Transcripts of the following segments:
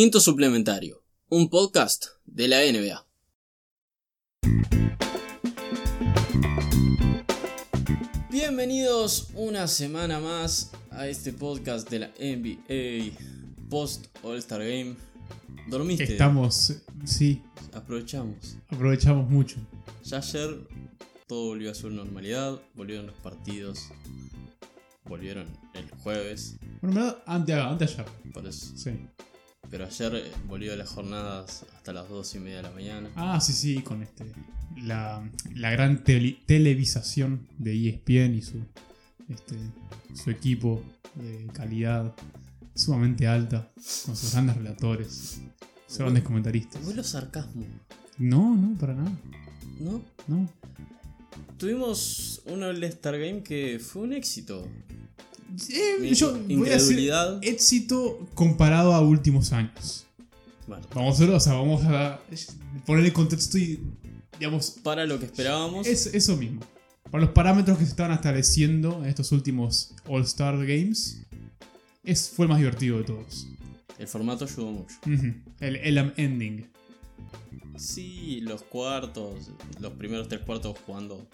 Quinto Suplementario, un podcast de la NBA. Bienvenidos una semana más a este podcast de la NBA Post All Star Game. ¿Dormiste? Estamos, sí, Aprovechamos. aprovechamos mucho. Ya ayer todo volvió a su normalidad, volvieron los partidos, volvieron el jueves, Bueno, antes, antes ayer. por eso. Sí. Pero ayer eh, volvió las jornadas hasta las dos y media de la mañana. Ah, sí, sí, con este. La, la gran tele- televisación de ESPN y su, este, su equipo de calidad sumamente alta, con sus grandes relatores, sus grandes comentaristas. Vuelo sarcasmo, No, no, para nada. ¿no? No. Tuvimos un All-Star Game que fue un éxito. Eh, yo voy a decir éxito comparado a últimos años. Bueno, Vamos a verlo, o sea, vamos a poner el contexto y, digamos, para lo que esperábamos, Es eso mismo. Para los parámetros que se estaban estableciendo en estos últimos All-Star Games, es, fue el más divertido de todos. el formato ayudó mucho. El Elam Ending. Sí, los cuartos, los primeros tres cuartos jugando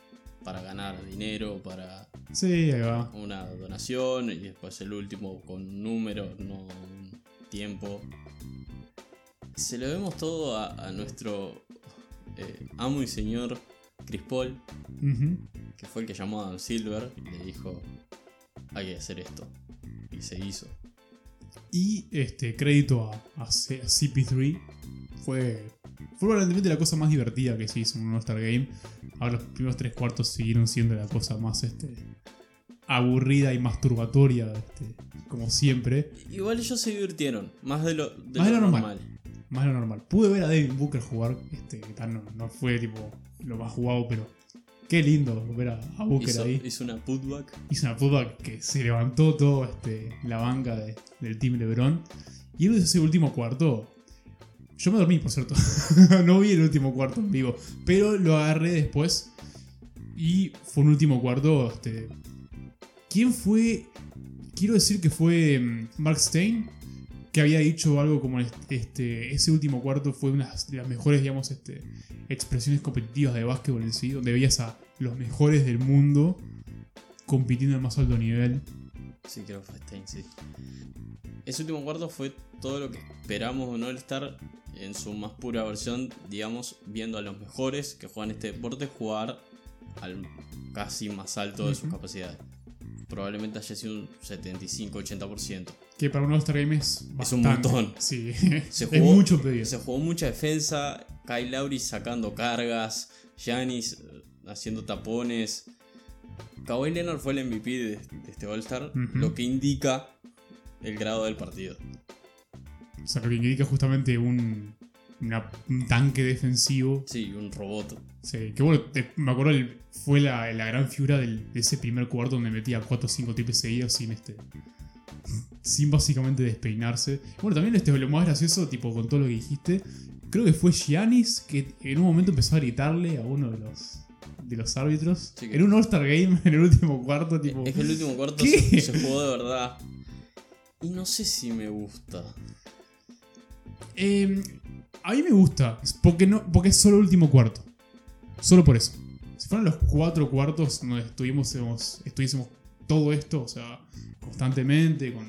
para ganar dinero, para Sí, ahí va. una donación y después el último con números, no un tiempo. Se lo vemos todo a, a nuestro eh, amo y señor Chris Paul, que fue el que llamó a Dan Silver y le dijo, hay que hacer esto. Y se hizo. Y este crédito a, a CP3 fue, fue probablemente la cosa más divertida que se hizo en un All-Star Game. Ahora los primeros tres cuartos siguieron siendo la cosa más este, aburrida y masturbatoria, este, como siempre. Igual ellos se divirtieron, más de lo, de Más lo lo normal. normal. Más de lo normal. Pude ver a Devin Booker jugar, este, que tal, no, no fue tipo lo más jugado, pero qué lindo ver a, a Booker Hizo, ahí. hizo una putback. Hizo una puta que se levantó todo este, la banca de- del Team LeBron. Y en ese último cuarto, yo me dormí, por cierto. no vi el último cuarto en vivo, pero lo agarré después. Y fue un último cuarto. Este, ¿Quién fue? Quiero decir que fue mm, Mark Stein, que había dicho algo como este, ese último cuarto fue una de las mejores, digamos, este, expresiones competitivas de básquetbol en sí, donde veías a los mejores del mundo compitiendo al más alto nivel. Sí, creo que fue Stein, sí. Ese último cuarto fue todo lo que esperamos de un All-Star en su más pura versión, digamos, viendo a los mejores que juegan este deporte jugar al casi más alto de sus capacidades. Probablemente haya sido un 75-80%. Que para un All-Star Game es Es un montón. Sí, Se es jugó- mucho pedir. Se jugó mucha defensa, Kyle Lowry sacando cargas, Giannis eh, haciendo tapones. Kawhi Leonard fue el MVP de, de este All-Star, lo que indica el grado del partido. O sea, lo que indica justamente un, una- un tanque defensivo. Sí, un robot. Sí, que bueno, te- me acuerdo, el- fue la, la gran figura del- de ese primer cuarto donde metía 4 o 5 triples seguidos sin este. Sin básicamente despeinarse. Bueno, también este, lo más gracioso, tipo con todo lo que dijiste, creo que fue Giannis que en un momento empezó a gritarle a uno de los, de los árbitros. Sí, que- En un All-Star Game, en el último cuarto, tipo. Es que el último cuarto ¿Qué? se, se jugó de verdad. Y no sé si me gusta. Eh, a mí me gusta, es porque, no, porque es solo el último cuarto. Solo por eso. Si fueran los cuatro cuartos donde estuvimos, estuviésemos todo esto, o sea, constantemente, con,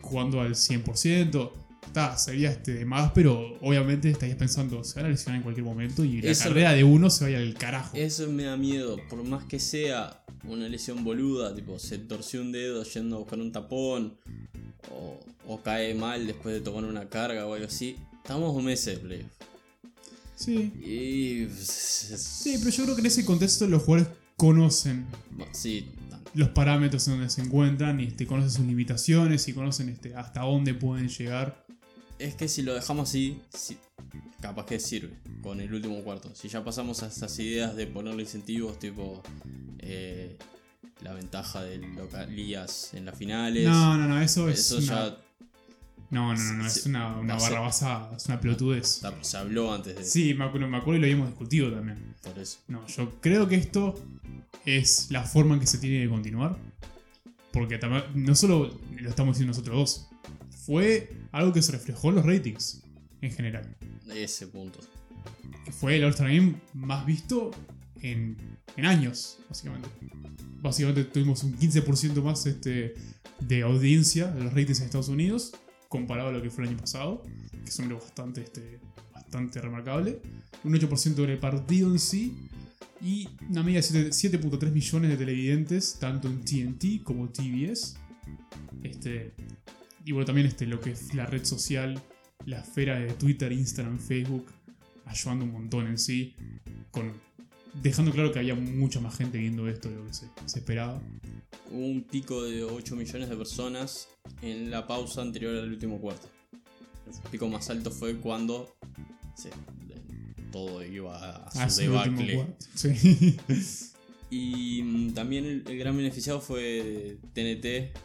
jugando al 100%, está, sería este, de más, pero obviamente estarías pensando, se van a lesionar en cualquier momento y la Eso- carrera de uno se vaya al carajo. Eso me da miedo, por más que sea una lesión boluda, tipo se torció un dedo yendo a buscar un tapón, o, o cae mal después de tomar una carga o algo así. Estamos un mes de playoff. Sí. Y. sí, pero yo creo que en ese contexto los jugadores conocen Sí, los parámetros en donde se encuentran y este, conocen sus limitaciones y conocen este, hasta dónde pueden llegar. Es que si lo dejamos así, sí, capaz que sirve con el último cuarto. Si ya pasamos a esas ideas de ponerle incentivos, tipo. eh, la ventaja del localías en las finales. No, no, no, eso es Eso una... ya No, no, no, no, es una, una no barra basada, es una pelotudez. se habló antes de Sí, me acuerdo, me acuerdo y lo habíamos discutido también. por eso. No, yo creo que esto es la forma en que se tiene que continuar. Porque no solo lo estamos diciendo nosotros dos, fue algo que se reflejó en los ratings en general. Ese punto. Que fue el All-Star Game más visto en, en años, básicamente. Básicamente tuvimos un 15% más este, de audiencia de los ratings en Estados Unidos comparado a lo que fue el año pasado, que es un número bastante, este, bastante remarcable. Un 8% en el partido en sí y una media de 7.3 millones de televidentes, tanto en TNT como TBS. Este, y bueno, también este, lo que es la red social, la esfera de Twitter, Instagram, Facebook, ayudando un montón en sí, con, dejando claro que había mucha más gente viendo esto de lo que se, se esperaba. Hubo un pico de 8 millones de personas en la pausa anterior al último cuarto. El pico más alto fue cuando todo iba a su Ah, debacle. Sí. Y mm, también el, el gran beneficiado fue TNT,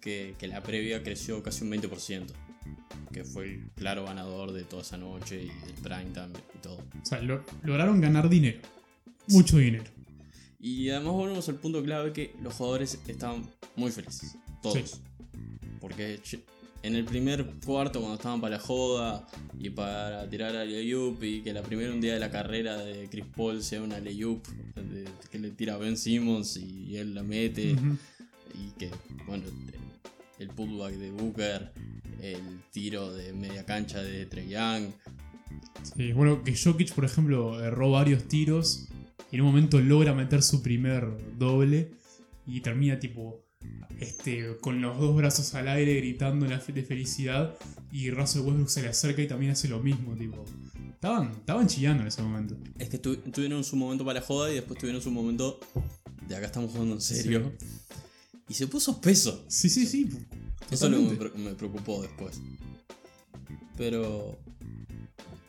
que, que la previa creció casi un 20%, que fue el claro ganador de toda esa noche y el prime time y todo. O sea, lo- lograron ganar dinero. Mucho dinero. Y además volvemos al punto clave que los jugadores estaban muy felices, todos. Sí. Porque en el primer cuarto, cuando estaban para la joda y para tirar a Leyup, y que la primera un día de la carrera de Chris Paul sea una Leyup que le tira a Ben Simmons y él la mete, y que, bueno, el putback de Booker, el tiro de media cancha de Trey Young, Sí, bueno, que Jokic, por ejemplo, erró varios tiros y en un momento logra meter su primer doble y termina tipo este, con los dos brazos al aire gritando la fe- de felicidad y Russell Westbrook se le acerca y también hace lo mismo, tipo. Estaban, estaban chillando en ese momento. Es que tu- tuvieron su momento para joda y después tuvieron su momento de acá estamos jugando en serio. Y se puso espeso. Sí, sí, sí. Eso es lo que me, preocupó después. Pero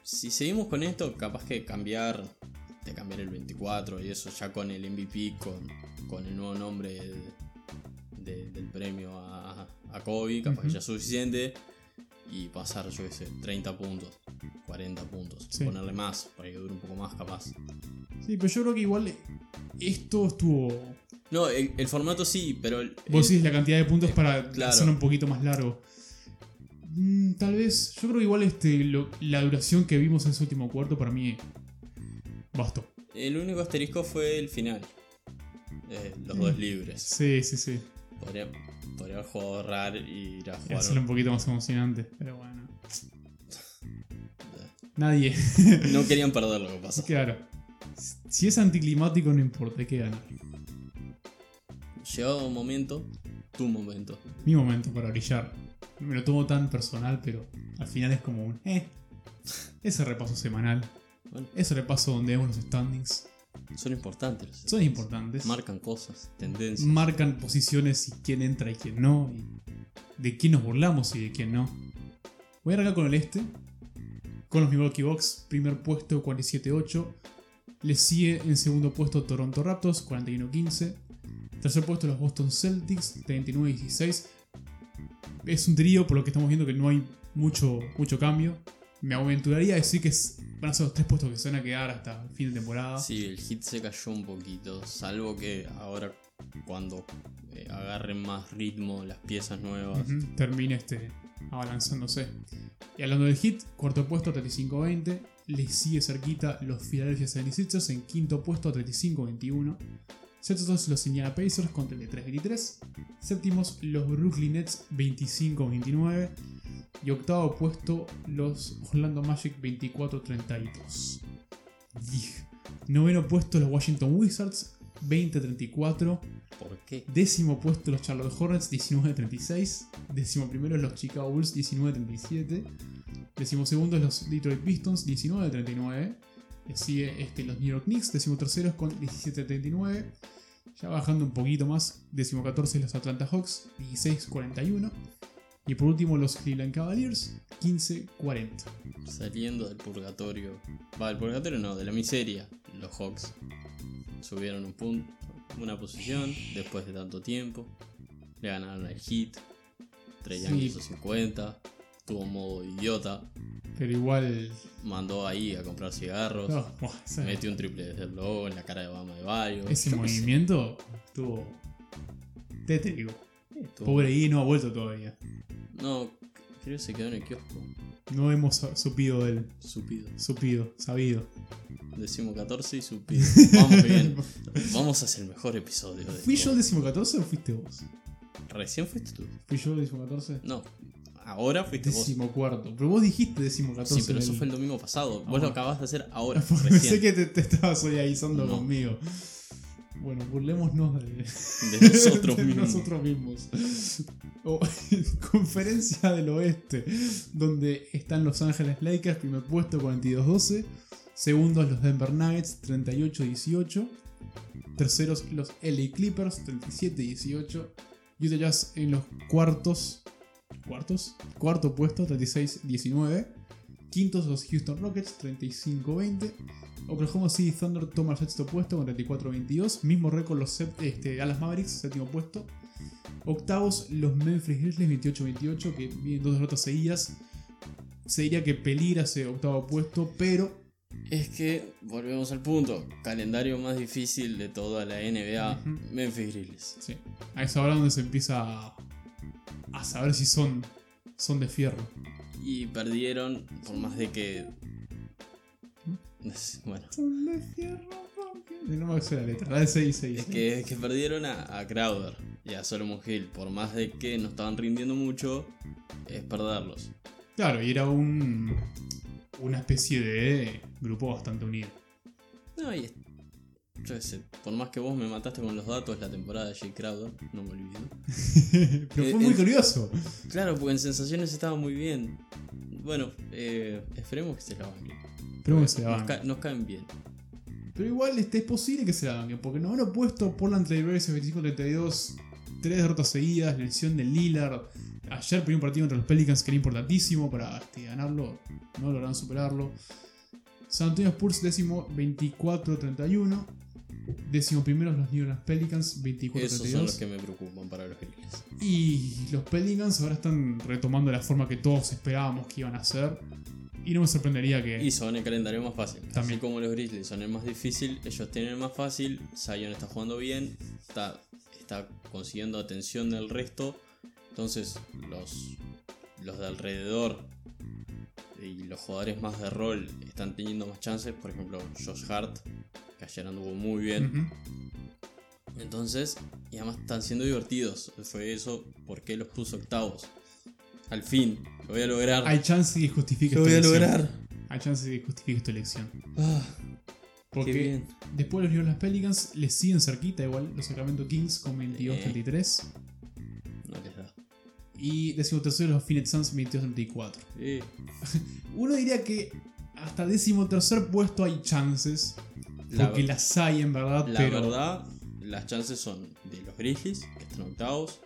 si seguimos con esto, capaz que cambiar, de cambiar el 24 y eso ya con el MVP, con, con el nuevo nombre de- de- del premio a, a Kobe, capaz que ya es suficiente. Y pasar, yo qué sé, 30 puntos, 40 puntos, Sí. ponerle más para que dure un poco más capaz. Sí, pero yo creo que igual esto estuvo. No, el, el formato sí, pero. el- Vos decís la cantidad de puntos para claro. hacerlo un poquito más largo. Mm, tal vez. Yo creo que igual este, lo- la duración que vimos en ese último cuarto para mí bastó. el único asterisco fue el final. Eh, los dos libres. Sí, sí, sí. Podría, podría haber jugado RAR y ir a jugar. hacerlo un poquito más emocionante. Pero bueno. Nadie. No querían perder lo que pasó. claro. Si es anticlimático, no importa, hay que ganar. Llegado un momento, tu momento. Mi momento para brillar. Me lo tomo tan personal, pero al final es como un. Eh. Ese repaso semanal. Bueno, Ese repaso donde vemos los standings. son importantes. los Son importantes. Marcan cosas, tendencias. marcan posiciones y quién entra y quién no, y de quién nos burlamos y de quién no. Voy a arrancar con el este, con los Milwaukee Bucks, primer puesto 47-8. Le sigue en segundo puesto Toronto Raptors, 41-15. Tercer puesto los Boston Celtics, 39-16. Es un trío, por lo que estamos viendo que no hay mucho, mucho cambio. Me aventuraría a decir que van a ser los tres puestos que se van a quedar hasta el fin de temporada. Sí, el hit se cayó un poquito. Salvo que ahora, cuando eh, agarren más ritmo las piezas nuevas. Ujú, termina este, abalanzándose. Y hablando del hit, cuarto puesto 35-20, le sigue cerquita los Philadelphia 76ers en quinto puesto 35-21. Sextos los Indiana Pacers con 33-23. Séptimos los Brooklyn Nets 25-29. Y octavo puesto los Orlando Magic 24-32. Y Noveno puesto los Washington Wizards 20-34. ¿Por qué? Décimo puesto los Charlotte Hornets 19-36. Décimo primero los Chicago Bulls 19-37. Décimo segundo los Detroit Pistons 19-39. Sigue este, los New York Knicks, décimo terceros con 17-39. Ya bajando un poquito más, décimo 14 los Atlanta Hawks 16-41. Y por último los Cleveland Cavaliers 15-40. Saliendo del purgatorio. Va, del purgatorio no, de la miseria. Los Hawks subieron un punto, una posición después de tanto tiempo. Le ganaron al Hit. Trey Sí. hizo 50. Tuvo modo idiota. Pero igual. Mandó ahí a comprar cigarros. no, buah, esa- Metió un triple desde el logo en la cara de Bama de Bayo. ese movimiento estuvo tétrico. Estuvo- Pobre I no ha vuelto todavía. No, Creo que se quedó en el kiosco. No hemos supido del. Supido. Supido, sabido. Decimo 14 y supido. Vamos bien. Vamos a hacer el mejor episodio de ¿Fui yo el décimo 14 o fuiste vos? Recién fuiste tú. ¿Fui yo el décimo 14? No. Ahora fuiste vos. Décimo cuarto. Pero vos dijiste décimo 14. Sí, pero eso el- fue el domingo pasado. Ah, Vos lo bueno. acabas de hacer ahora. Pensé Recién. que te, te estabas solidarizando No. conmigo. Bueno, burlémonos de, De nosotros de mismos. nosotros mismos. O, conferencia del oeste, donde están Los Ángeles Lakers, primer puesto 42-12. Segundos los Denver Nuggets 38-18. Terceros los LA Clippers 37-18. Utah Jazz en los cuartos. ¿Cuartos? Cuarto puesto 36-19. Quintos los Houston Rockets 35-20. Oklahoma City Thunder toma el sexto puesto con 34-22. Mismo récord los este, Dallas Mavericks, séptimo puesto. Octavos los Memphis Grizzlies 28-28, que vienen dos derrotas seguidas. Se diría que peligra ese octavo puesto, pero Es que, volvemos al punto. Calendario más difícil de toda la NBA. Memphis Grizzlies. sí, a esa hora donde se empieza a, saber si son, son de fierro. Y perdieron, por más de que. Bueno, Son de fierro, No me acuerdo la letra, la de 6 6. es que, es que perdieron a, a Crowder y a Solomon Hill. Por más de que no estaban rindiendo mucho, es perderlos. Claro, y era un, una especie de grupo bastante unido. No, y es- yo qué sé, por más que vos me mataste con los datos la temporada de Jay Crowder, no me olvido. Pero Eh, fue muy eh, curioso. Claro, porque en sensaciones estaba muy bien. Bueno, eh, esperemos que se la banquen. Esperemos que se la Nos, banquen. ca- nos caen bien. Pero igual este, es posible que se la banquen, porque no han puesto Portland Trailblazers 25-32, tres derrotas seguidas, lesión de Lillard. Ayer primer partido contra los Pelicans que era importantísimo para este, ganarlo, no lograron superarlo. San Antonio Spurs décimo 24-31. Décimo primero los New Orleans Pelicans 24-32. Esos son los que me preocupan para los Grizzlies. Y los Pelicans ahora están retomando la forma que todos esperábamos que iban a hacer. Y no me sorprendería que... Y son el calendario más fácil. También. Así como los Grizzlies son el más difícil, ellos tienen el más fácil. Zion está jugando bien, está, está consiguiendo atención del resto. Entonces, los, los de alrededor y los jugadores más de rol están teniendo más chances. Por ejemplo, Josh Hart, que ayer anduvo muy bien. Entonces, y además están siendo divertidos. Fue eso porque los puso octavos. Al fin, lo voy a lograr. Hay chance que justifique lo esta voy a elección. lograr. Hay chance de que justifique esta elección. Ah, Porque qué bien. después los New Orleans Pelicans les siguen cerquita igual los Sacramento Kings con 22-33. No les da. Y décimo tercero los Phoenix Suns 22-34. Eh, Uno diría que hasta décimo tercer puesto hay chances. La- porque las hay en verdad, La pero verdad, las chances son de los Grizzlies, que están octavos,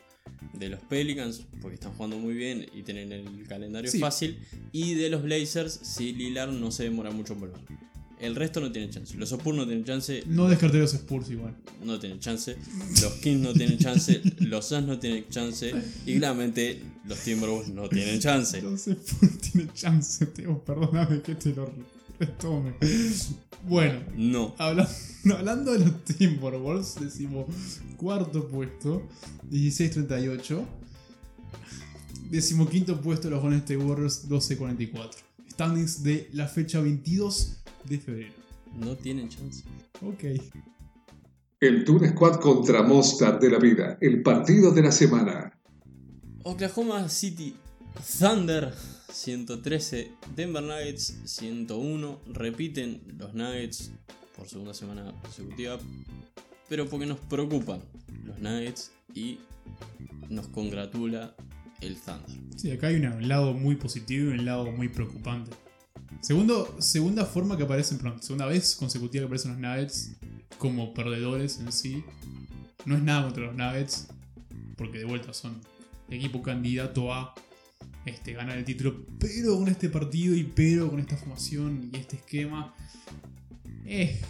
de los Pelicans, porque están jugando muy bien y tienen el calendario Sí. fácil, y de los Blazers, si Lillard no se demora mucho en volver. El resto no tiene chance. Los Spurs no tienen chance, no descarté los Spurs igual. no tienen chance. Los Kings no tienen chance, los Suns no tienen chance, y claramente los Timberwolves no tienen chance. Los Spurs tienen chance, Teo. Perdóname que te lo retome. Bueno, No. Habla- hablando de los Timberwolves, decimos cuarto puesto, 16-38. Decimoquinto puesto los Golden State Warriors, 12-44. Standings de la fecha 22 de febrero. No tienen chance. Ok. El Toon Squad contra Mostard de la vida. El partido de la semana. Oklahoma City Thunder 113, Denver Nuggets 101, repiten los Nuggets por segunda semana consecutiva, pero porque nos preocupan los Nuggets y nos congratula el Thunder. Sí, acá hay un lado muy positivo y un lado muy preocupante. Segundo, segunda forma que aparecen, perdón, segunda vez consecutiva que aparecen los Nuggets como perdedores en sí. No es nada contra los Nuggets, porque de vuelta son equipo candidato a este, ganar el título, pero con este partido y pero con esta formación y este esquema. Eh,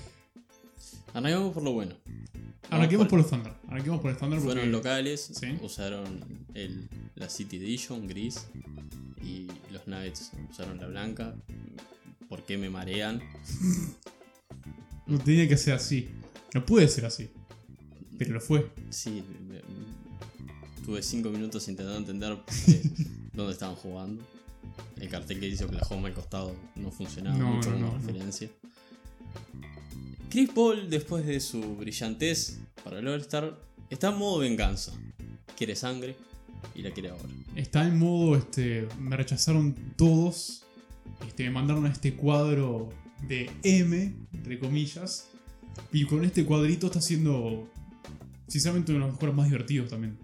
Arrancamos por lo bueno. arranquemos por los Thunder. Arranquemos por el porque Fueron locales, Sí. usaron el, la City Edition gris y los Nuggets usaron la blanca. ¿Por qué me marean? no tenía que ser así. No puede ser así. Pero lo fue. Sí, tuve cinco minutos intentando entender porque dónde estaban jugando. El cartel que dice Oklahoma al costado no funcionaba No, mucho no, como no, no. referencia. Chris Paul, después de su brillantez para el All-Star, está en modo venganza. Quiere sangre y la quiere ahora. Está en modo, este, me rechazaron todos. Este, me mandaron a este cuadro de M, entre comillas. Y con este cuadrito está siendo, sinceramente, uno de los juegos más divertidos también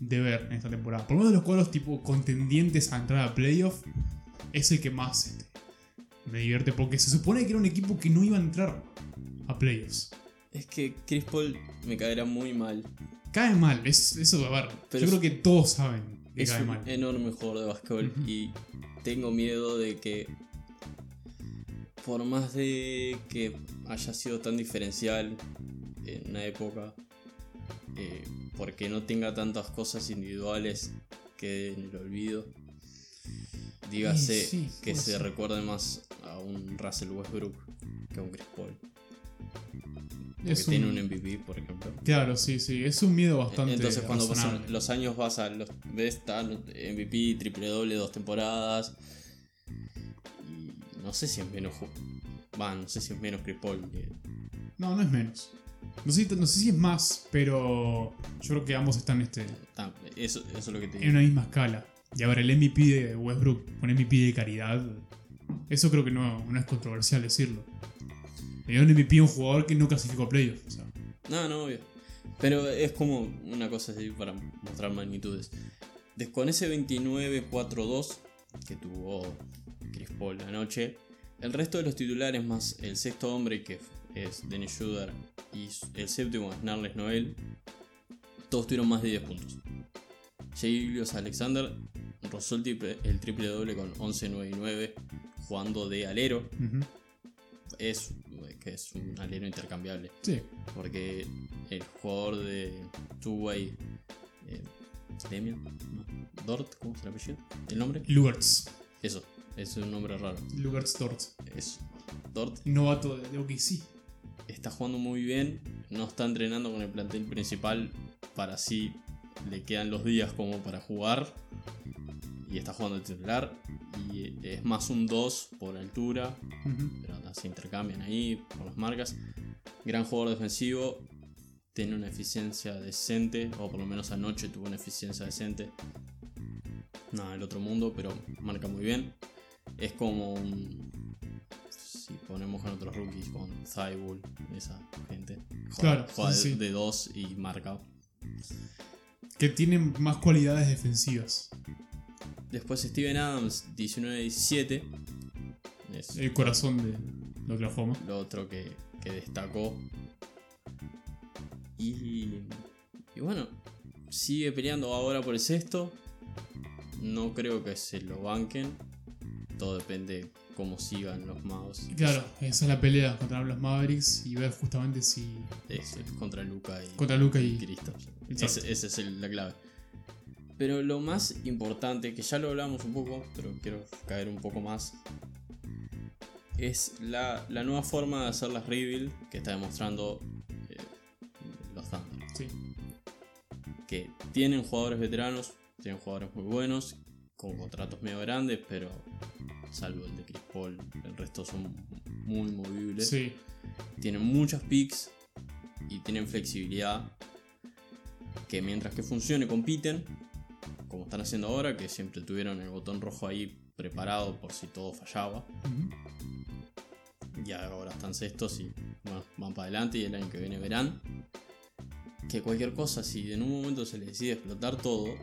de ver en esta temporada. Por lo menos de los cuadros tipo contendientes a entrar a playoff, es el que más este, me divierte. Porque se supone que era un equipo que no iba a entrar a playoffs. Es que Chris Paul me caerá muy mal. Cae mal, es, eso, a ver, Pero yo creo que todos saben que Es cae un mal. enorme jugador de básquetbol y tengo miedo de que por más de que haya sido tan diferencial en una época, eh, porque no tenga tantas cosas individuales que en el olvido, dígase sí, que se recuerde más a un Russell Westbrook que a un Chris Paul. Porque Es tiene un- un MVP, por ejemplo. Claro, sí, sí. Es un miedo bastante. Entonces cuando pasan los años vas a los ves tal MVP, triple doble, dos temporadas. Y no sé si es menos va, no sé si es menos Chris Paul que- No, no es menos. No sé, no sé si es más, pero yo creo que ambos están este, eso, eso es lo que te en una misma escala. Y ahora el MVP de Westbrook, un MVP de caridad, eso creo que no, no es controversial decirlo. Dio un MVP un jugador que no clasificó a playoffs. o sea. No, no, obvio. Pero es como una cosa así para mostrar magnitudes. Des- Con ese 29-4-2 que tuvo Chris Paul anoche, el resto de los titulares más el sexto hombre que es Dennis Schroeder y el séptimo es Narles Noel, todos tuvieron más de 10 puntos. Jay Julius Alexander rozó el triple, el triple doble con 11-9 y 9 jugando de alero. Ujú. Es, que es un alero intercambiable. Sí, Porque el jugador de Two-Way. Eh, Demian? No. Dort, ¿cómo es el apellido? ¿El nombre? Lugertz. Eso, es un nombre raro. Lugertz Dort. Es Dort Novato de, OKC. está jugando muy bien. No está entrenando con el plantel principal para así le quedan los días como para jugar. Y está jugando de titular. Y es más un 2 por altura. Pero se intercambian ahí por las marcas. Gran jugador defensivo, tiene una eficiencia decente, o por lo menos anoche tuvo una eficiencia decente. Nada del otro mundo, pero marca muy bien. Es como un. Si ponemos con otros rookies, con Thibault, esa gente. Juega, Claro, juega sí, de, sí. de dos y marca. Que tienen más cualidades defensivas. Después Steven Adams, 19-17. Es El corazón de, de Oklahoma. lo otro que, que destacó. Y, y bueno, sigue peleando ahora por el sexto. No creo que se lo banquen. Todo depende cómo sigan los magos. Claro, esa es la pelea contra los Mavericks y ver justamente si. Es, es contra Luca y, Contra Luka y-. Ese, ese es el- la clave. Pero lo más importante, que ya lo hablamos un poco, pero quiero caer un poco más, es la, la nueva forma de hacer las rebuild que está demostrando eh, los Thunder. Sí. Que tienen jugadores veteranos, tienen jugadores muy buenos, con contratos medio grandes, pero salvo el de Chris Paul, el resto son muy movibles Sí. tienen muchas picks y tienen flexibilidad que mientras que funcione compiten como están haciendo ahora que siempre tuvieron el botón rojo ahí preparado por si todo fallaba y ahora están sextos y bueno, van para adelante y el año que viene verán que cualquier cosa si en un momento se les decide explotar todo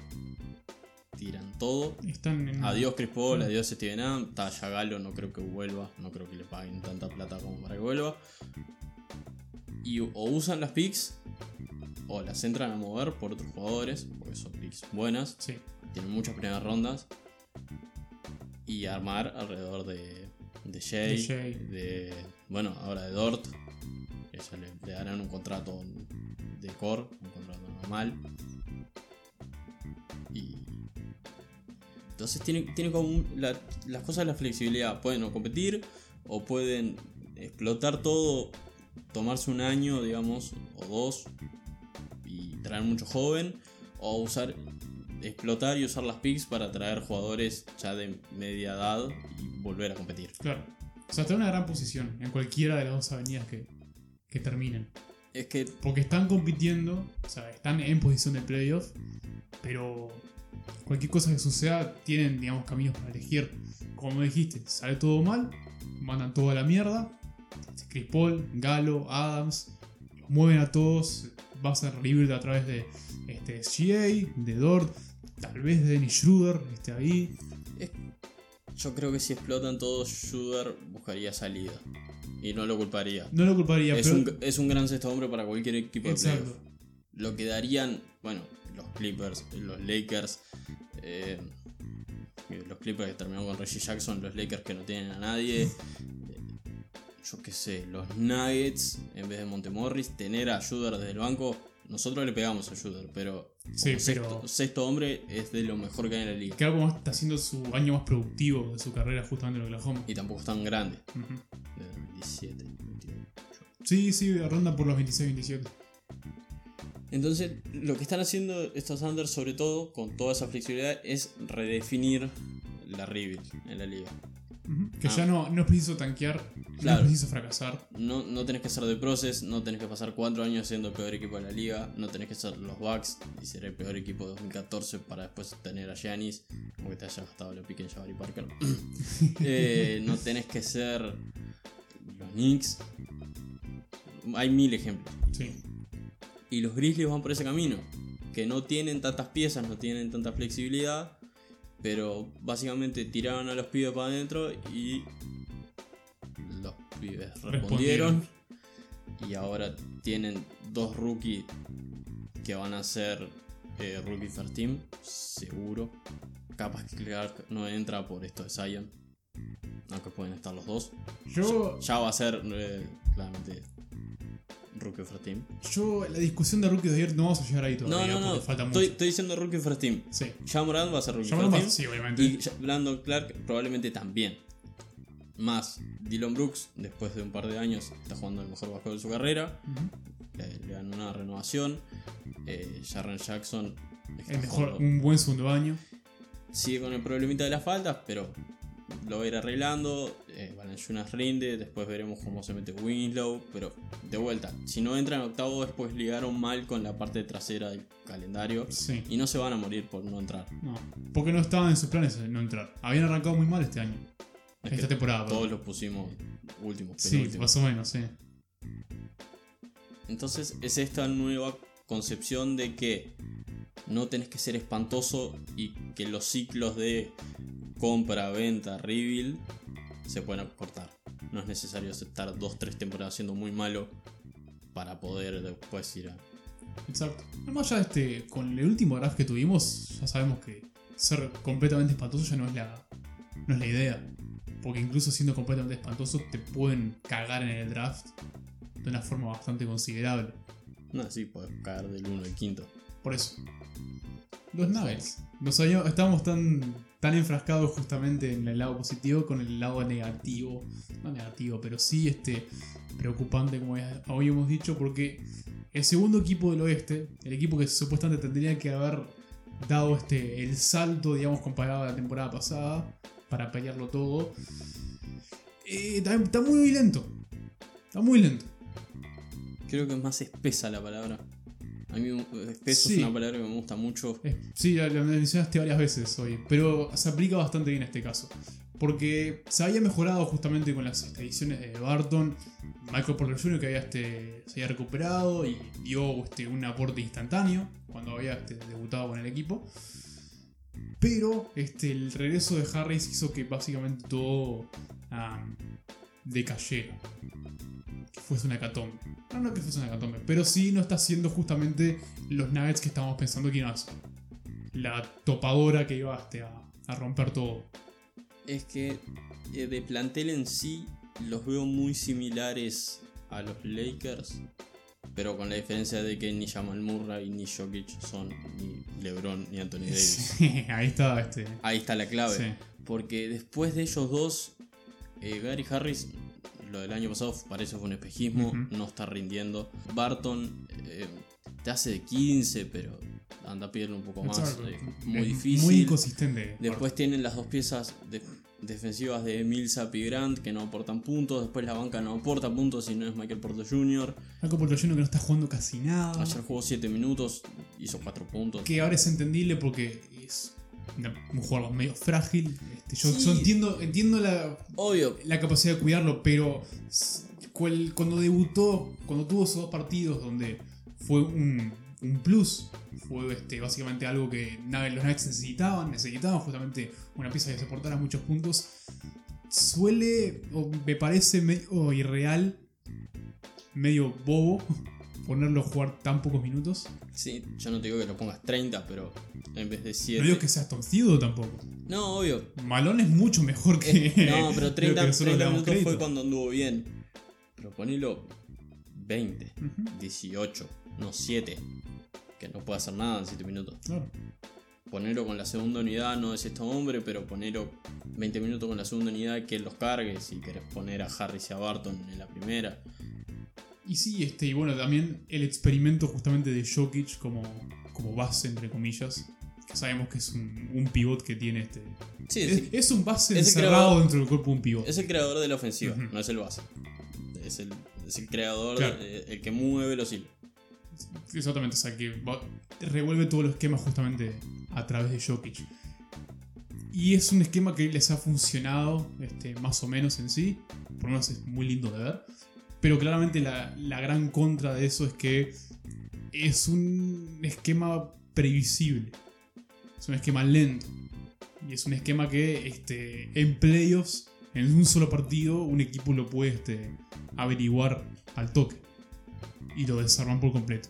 tiran todo Están en. Adiós Chris Paul, adiós Steven Adams, Taya Galo no creo que vuelva, no creo que le paguen tanta plata como para que vuelva. Y o usan las picks o las entran a mover por otros jugadores, porque son picks buenas, Sí. tienen muchas primeras rondas. Y armar alrededor de, de Jay, De Jay. de, bueno, ahora de Dort, que ya le, le darán un contrato de core, un contrato normal. Y entonces tiene, tiene como un- la- las cosas de la flexibilidad. Pueden o competir o pueden explotar todo, tomarse un año, digamos, o dos traer mucho joven. O usar explotar y usar las picks para traer jugadores ya de media edad y volver a competir. Claro. O sea, está en una gran posición en cualquiera de las dos avenidas que, que terminen. Es que Porque están compitiendo, o sea, están en posición de playoff, pero cualquier cosa que suceda tienen, digamos, caminos para elegir. Como dijiste, sale todo mal, mandan todo a la mierda. Chris Paul, Galo, Adams, los mueven a todos, va a ser rebuild a través de este, SGA, de Dort, tal vez de Dennis Schroeder, esté ahí. yo creo que si explotan todos, Shooter buscaría salida. Y no lo culparía. No lo culparía, Es pero. un, es un gran sexto hombre para cualquier equipo de Exacto. playoff. Lo que darían, bueno, los Clippers, los Lakers, eh, los Clippers que terminaron con Reggie Jackson, los Lakers que no tienen a nadie, yo qué sé, los Nuggets en vez de Montemorris, tener a Shooter desde el banco, nosotros le pegamos a Shooter, pero, Sí, como sexto, hombre es de lo mejor que hay en la liga. Que algo más está haciendo su año más productivo de su carrera justamente en Oklahoma. Y tampoco es tan grande, Ujú. de 17, 28. Sí, sí, ronda por los 26-27. Entonces, lo que están haciendo estos Anders, sobre todo, con toda esa flexibilidad, es redefinir la rebuild en la liga. Ujú. Que Ah. ya no, no es preciso tanquear, no Claro. es preciso fracasar. No, no tenés que ser de Process, no tenés que pasar cuatro años siendo el peor equipo de la liga, no tenés que ser los Bucks y ser el peor equipo de 2014 para después tener a Giannis, como que te haya gastado la pique en Jabari Parker. Eh, no tenés que ser los Knicks. Hay mil ejemplos. Sí. Y los Grizzlies van por ese camino. Que no tienen tantas piezas, no tienen tanta flexibilidad. Pero básicamente tiraron a los pibes para adentro y los pibes respondieron. Respondieron. Y ahora tienen dos rookies que van a ser eh, rookie first team, seguro. Capaz que Clark no entra por esto de Zion. Aunque pueden estar los dos. Yo, Ya va a ser eh, claramente rookie first team. yo, la discusión de Rookie de ayer no vamos a llegar ahí No, todavía no, no. porque falta Estoy, mucho. estoy diciendo rookie first team. Sí. Ya Morant va a ser rookie first team. sí, obviamente. Y Brandon Clark probablemente también. Más Dylan Brooks, después de un par de años, está jugando el mejor básquetbol de su carrera. Ujú. Le, le dan una renovación. Eh, Jarren Jackson está El mejor, jugando- un buen segundo año. sigue con el problemita de las faltas, pero lo va a ir arreglando. Eh, rinde, después veremos cómo se mete Winslow. Pero de vuelta, si no entran en octavo, después ligaron mal con la parte trasera del calendario. Sí. Y no se van a morir por no entrar. No, porque no estaban en sus planes no entrar. Habían arrancado muy mal este año. Es Esta temporada. Todos los pusimos últimos, Sí, más o menos, sí. Entonces es esta nueva concepción de que no tenés que ser espantoso y que los ciclos de compra, venta, rebuild se pueden cortar. No es necesario aceptar 2-3 temporadas siendo muy malo para poder después ir a... Exacto. Además, ya este, con el último draft que tuvimos, ya sabemos que ser completamente espantoso ya no es la, no es la idea. Porque incluso siendo completamente espantoso, te pueden cagar en el draft de una forma bastante considerable. No, sí, podés caer del 1 al quinto. Por eso. Los Nuggets. Nos habíamos- estábamos tan, tan enfrascados justamente en el lado positivo con el lado negativo. No negativo, pero sí este, preocupante, como ya habíamos dicho, porque el segundo equipo del oeste, el equipo que supuestamente tendría que haber dado este, el salto, digamos, comparado a la temporada pasada, para pelearlo todo, eh, está muy lento. Está muy lento. Creo que es más espesa la palabra. A mí espeso Sí. es una palabra que me gusta mucho. Eh, Sí, lo lo mencionaste varias veces hoy, pero se aplica bastante bien este caso. Porque se había mejorado justamente con las ediciones de Barton, Michael Porter Jr. que había este, se había recuperado y dio este, un aporte instantáneo cuando había este, debutado con el equipo. Pero este, el regreso de Harris hizo que básicamente todo am, decayera. Que fuese una hecatombe. No, no que fuese una hecatombe, pero sí no está haciendo justamente los Nuggets que estábamos pensando que iban a ser. La topadora que iba este, a, a romper todo. Es que eh, de plantel en sí los veo muy similares a los Lakers, pero con la diferencia de que ni Jamal Murray ni Jokic son ni LeBron ni Anthony Davis. Sí, ahí está este. Ahí está la clave. Sí. Porque después de ellos dos, eh, Gary Harris, lo del año pasado parece fue un espejismo, no está rindiendo. Barton, eh, te hace de 15, pero anda a pedirle un poco más. Exacto. eh, muy Es difícil. Muy inconsistente. Después tienen las dos piezas de- defensivas de Millsap y Grant que no aportan puntos. Después la banca no aporta puntos si no es Michael Porter Jr. Marco Portollino que no está jugando casi nada. Ayer jugó 7 minutos, hizo 4 puntos. Que ahora es entendible porque es un jugador medio frágil. Este, yo, Sí. yo entiendo, entiendo la, Obvio, la capacidad de cuidarlo, pero cuando debutó, cuando tuvo esos dos partidos donde fue un, un plus, fue este, básicamente algo que los Knights necesitaban, necesitaban justamente una pieza que soportara muchos puntos, suele, o me parece medio irreal, medio bobo, ponerlo a jugar tan pocos minutos. sí, yo no te digo que lo pongas 30, pero en vez de No 7. digo que seas torcido tampoco. No, obvio. Malone es mucho mejor que. Es- no, pero lo 30, que nosotros 30 le damos minutos fue cuando anduvo bien. Pero ponelo 20, Ujú, 18, no 7. Que no puede hacer nada en 7 minutos. claro. Ponerlo con la segunda unidad no es este hombre, pero ponerlo 20 minutos con la segunda unidad que los cargue. Si querés poner a Harris y a Barton en la primera. Y sí, este, y bueno, también el experimento justamente de Jokic como, como base, entre comillas. Que sabemos que es un, un pivot que tiene este. Sí, Es, sí, es un base Es encerrado creador. dentro del cuerpo de un pivot. es el creador de la ofensiva, no es el base. Es el, es el creador, Claro. el que mueve los hilos. Exactamente, o sea que va- revuelve todos los esquemas justamente a través de Jokic. Y es un esquema que les ha funcionado este, más o menos en sí. Por lo menos es muy lindo de ver. Pero claramente la, la gran contra de eso es que es un esquema previsible. Es un esquema lento. Y es un esquema que este, en playoffs, en un solo partido, un equipo lo puede este, averiguar al toque. Y lo desarman por completo.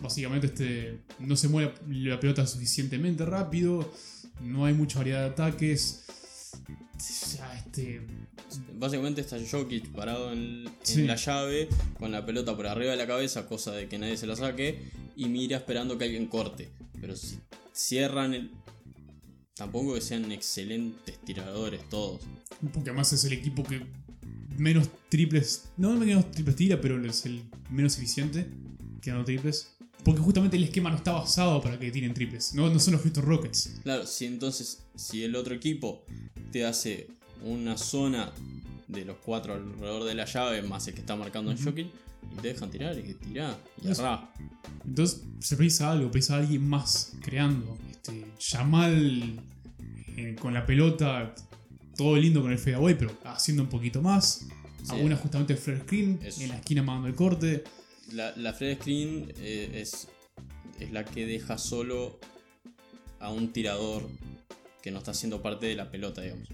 Básicamente este, no se mueve la pelota suficientemente rápido. No hay mucha variedad de ataques. Ya, este, Básicamente está Jokic parado en, la llave con la pelota por arriba de la cabeza, cosa de que nadie se la saque, y mira esperando que alguien corte. Pero si cierran el... Tampoco que sean excelentes tiradores todos. porque además es el equipo que menos triples. No menos triples tira, pero es el menos eficiente que dando triples. Porque justamente el esquema no está basado para que tiren triples. No, no son los Houston Rockets. Claro, si entonces, si el otro equipo te hace una zona de los cuatro alrededor de la llave, más el que está marcando en. Jokic, y te dejan tirar, y que tirá, y Eso. errá. Entonces se precisa algo, precisa alguien más creando. Este, Yamal eh, con la pelota, todo lindo con el fadeaway, pero haciendo un poquito más. Sí. Alguna justamente flare screen en la esquina mandando el corte. La, la Fred Screen eh, es, es la que deja solo a un tirador que no está siendo parte de la pelota, digamos.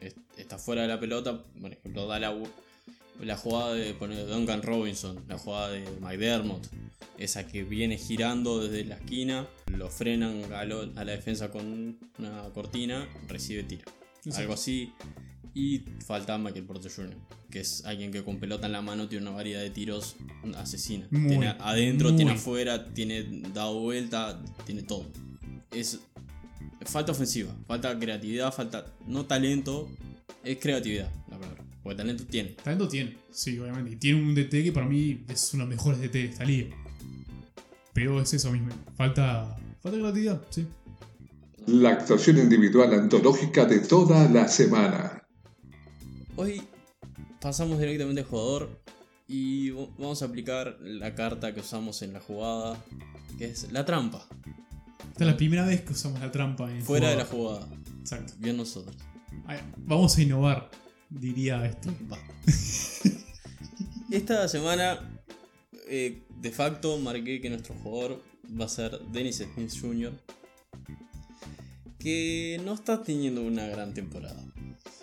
Es- Está fuera de la pelota, por ejemplo, da la, la jugada de, poner Duncan Robinson, la jugada de McDermott, esa que viene girando desde la esquina, lo frenan a, lo- a la defensa con una cortina, recibe tiro. Algo así. Y falta Michael Porter Jr., que es alguien que con pelota en la mano tiene una variedad de tiros asesina. Muy, tiene adentro, muy. tiene afuera, tiene dado vuelta, tiene todo. Es falta ofensiva, falta creatividad, falta no talento, es creatividad la palabra. Porque talento tiene. Talento tiene, sí, obviamente. Y tiene un DT que para mí es uno de los mejores DT de esta liga. Pero es eso mismo. Falta, falta creatividad, sí. La actuación individual antológica de toda la semana. Hoy pasamos directamente al jugador y vamos a aplicar la carta que usamos en la jugada, que es la trampa. Esta es la primera vez que usamos la trampa en Fuera de la jugada. Exacto. Bien nosotros. Vamos a innovar, diría. Basta. Esta semana, eh, de facto, marqué que nuestro jugador va a ser Dennis Smith Jr., que no está teniendo una gran temporada.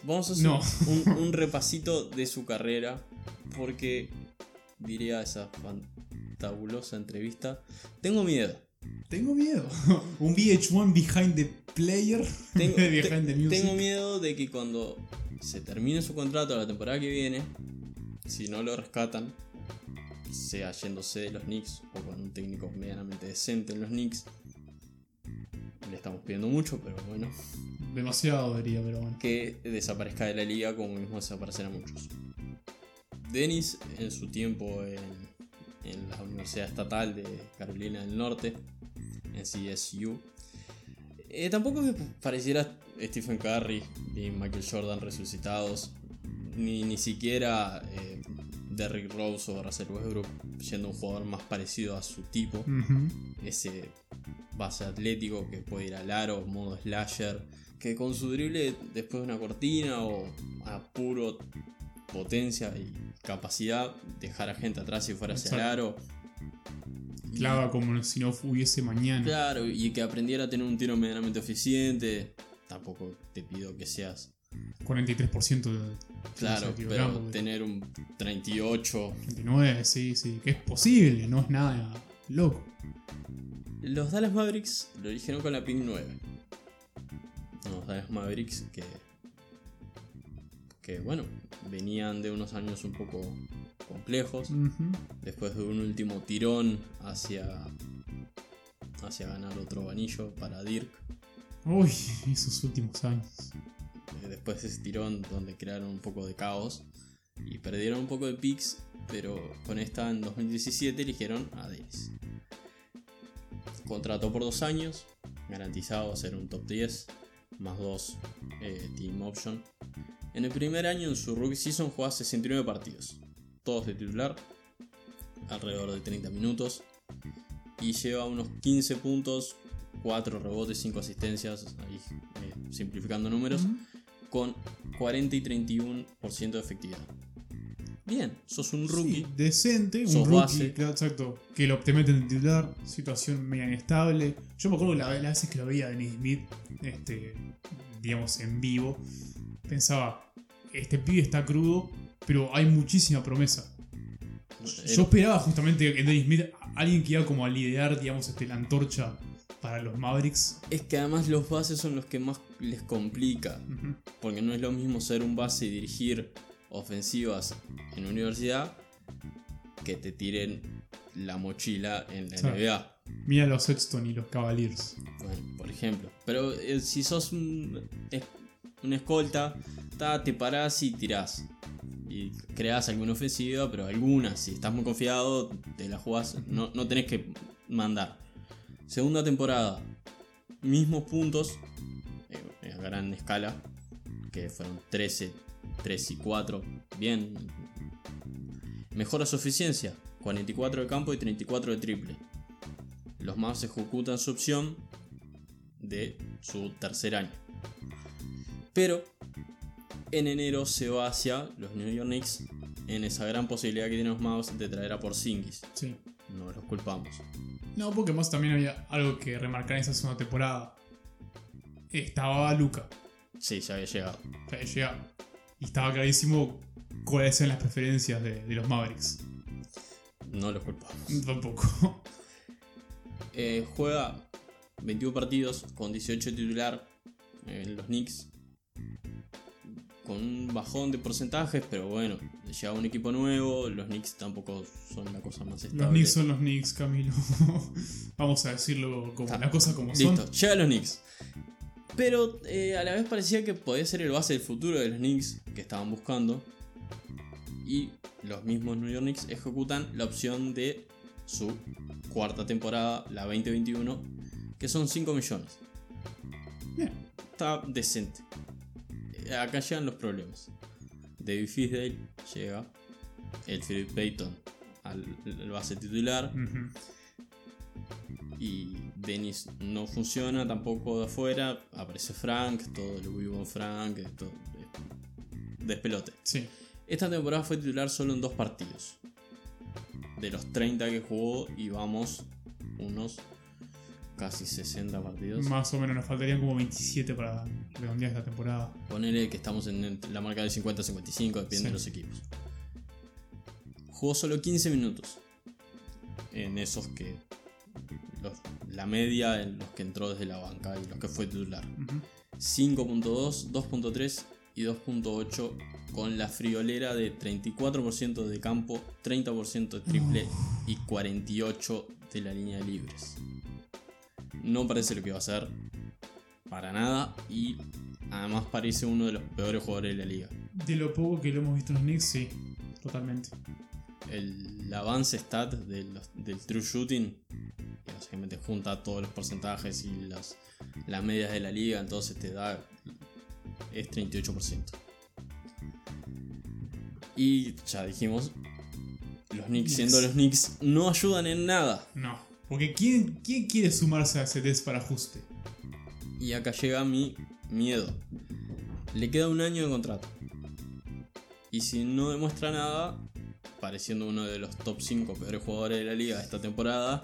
Vamos a hacer No. un, un repasito de su carrera, porque diría esa fantabulosa entrevista, tengo miedo. Tengo miedo. un VH1 behind the player. Tengo, behind the te- music. tengo miedo de que cuando se termine su contrato la temporada que viene, si no lo rescatan, sea yéndose de los Knicks o con un técnico medianamente decente en los Knicks. Le estamos pidiendo mucho, pero bueno, Demasiado diría, pero bueno. que desaparezca de la liga como mismo desaparecerán muchos. Dennis en su tiempo en, en la Universidad Estatal de Carolina del Norte, en CSU. Eh, tampoco que pareciera Stephen Curry ni Michael Jordan resucitados, ni, ni siquiera eh, Derrick Rose o Russell Westbrook siendo un jugador más parecido a su tipo, ese base atlético que puede ir al aro, modo slasher, que con su drible después de una cortina o a puro potencia y capacidad dejar a gente atrás si fuera hacia el aro. Clava como si no hubiese mañana. Claro, y que aprendiera a tener un tiro medianamente eficiente. Tampoco te pido que seas 43% de. Claro, de tiro de pero tener un 38. 39, sí, sí. Que es posible, no es nada loco. Los Dallas Mavericks lo eligieron con la pick 9. Los Dallas Mavericks que. Que bueno, venían de unos años un poco complejos. Después de un último tirón hacia. hacia ganar otro anillo para Dirk. Uy, esos últimos años. Eh, Después de ese tirón donde crearon un poco de caos y perdieron un poco de picks, pero con esta en 2017 eligieron a Davis. Contrató por dos años, garantizado a ser un top 10, más dos eh, team option. En el primer año en su rookie season jugó 69 partidos, todos de titular, alrededor de 30 minutos, y lleva unos 15 puntos, 4 rebotes, 5 asistencias, ahí eh, simplificando números con 40 y 31% de efectividad. Bien, sos un rookie. Sí, decente, un Sos rookie, base. claro, exacto. Que lo te meten en titular, situación media inestable. Yo me acuerdo que la, las veces que lo veía a Dennis Smith, este, digamos, en vivo, pensaba, este pibe está crudo, pero hay muchísima promesa. Yo esperaba justamente en Dennis Smith alguien que iba como a liderar, digamos, este, la antorcha para los Mavericks. Es que además los bases son los que más les complica. Porque no es lo mismo ser un base y dirigir ofensivas en universidad que te tiren la mochila en la. NBA. Mira los Sexton y los Cavaliers. Bueno, por ejemplo. Pero eh, si sos un, una escolta, ta, te parás y tirás. Y creas alguna ofensiva, pero alguna, si estás muy confiado, te la jugás. No, no tenés que mandar. Segunda temporada, mismos puntos, eh, a gran escala, que fueron 13, 3 y 4. Bien. Mejora su eficiencia, 44 de campo y 34 de triple. Los Mavs ejecutan su opción de su tercer año. Pero en enero se va hacia los New York Knicks en esa gran posibilidad que tienen los Mavs de traer a Porzingis. Sí. No los culpamos. No, porque más también había algo que remarcar en esa segunda temporada. Estaba Luca, Sí, ya había llegado. que había llegado. Y estaba clarísimo cuáles eran las preferencias de, de los Mavericks. No los culpamos. Tampoco. Eh, juega 21 partidos con 18 de titular en los Knicks. Con un bajón de porcentajes, pero bueno, llega un equipo nuevo. Los Knicks tampoco son la cosa más estable. Los Knicks son los Knicks, Camilo. Vamos a decirlo como Ta- la cosa como Listo, son. llega a los Knicks. Pero eh, a la vez parecía que podía ser el base del futuro de los Knicks que estaban buscando. Y los mismos New York Knicks ejecutan la opción de su cuarta temporada, la 2021, que son 5 millones. Bien. Está decente. Acá llegan los problemas. David Fisdale llega. El Philip Payton al, al base titular. Y Dennis no funciona tampoco de afuera. Aparece Frank, todo lo vivo con Frank, todo, eh, despelote. Sí. Esta temporada fue titular solo en dos partidos. De los 30 que jugó, íbamos unos casi 60 partidos. Más o menos nos faltarían como 27 para redondear esta temporada. Ponele que estamos en la marca de 50-55, depende Sí. de los equipos. Jugó solo 15 minutos. En esos que. los- la media en los que entró desde la banca y los que fue titular. Ujú. 5.2, 2.3 y 2.8 con la friolera de 34% de campo, 30% de triple y 48% de la línea de libres. No parece lo que va a ser para nada y además parece uno de los peores jugadores de la liga. De lo poco que lo hemos visto en los Knicks, sí. Totalmente. el avance stat del, del true shooting, que básicamente junta todos los porcentajes y las, las medias de la liga, entonces te da. es 38%. Y ya dijimos, los Knicks, siendo los Knicks, no ayudan en nada. No. Porque ¿quién, ¿quién quiere sumarse a ese test para ajuste? Y acá llega mi miedo. Le queda un año de contrato. Y si no demuestra nada, pareciendo uno de los top 5 peores jugadores de la liga esta temporada,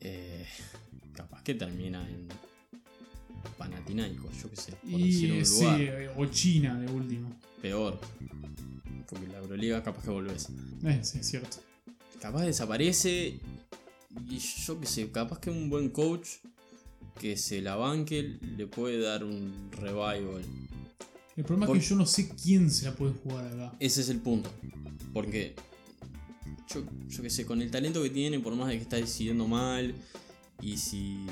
eh, capaz que termina en Panathinaikos, yo qué sé, por decir Y un sí, lugar o China de último. peor. Porque la Euroliga capaz que volvés. Eh, sí, es cierto. Capaz desaparece y yo qué sé, capaz que un buen coach que se la banque le puede dar un revival. El problema Por- es que yo no sé quién se la puede jugar acá. Ese es el punto. Porque yo, yo qué sé, con el talento que tiene, por más de que está decidiendo mal, y si,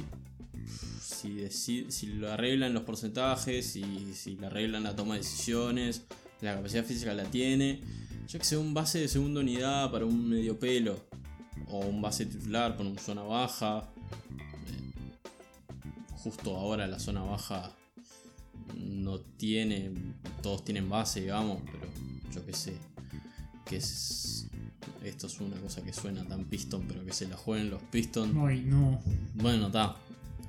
si, deci- si lo arreglan los porcentajes, y si le arreglan la toma de decisiones, la capacidad física la tiene, yo que sé, un base de segunda unidad para un medio pelo, o un base titular con una zona baja. eh, Justo ahora la zona baja no tiene, todos tienen base, digamos, pero yo qué sé, que es, esto es una cosa que suena tan piston, pero que se la jueguen los Pistons. Ay, no. Bueno, está.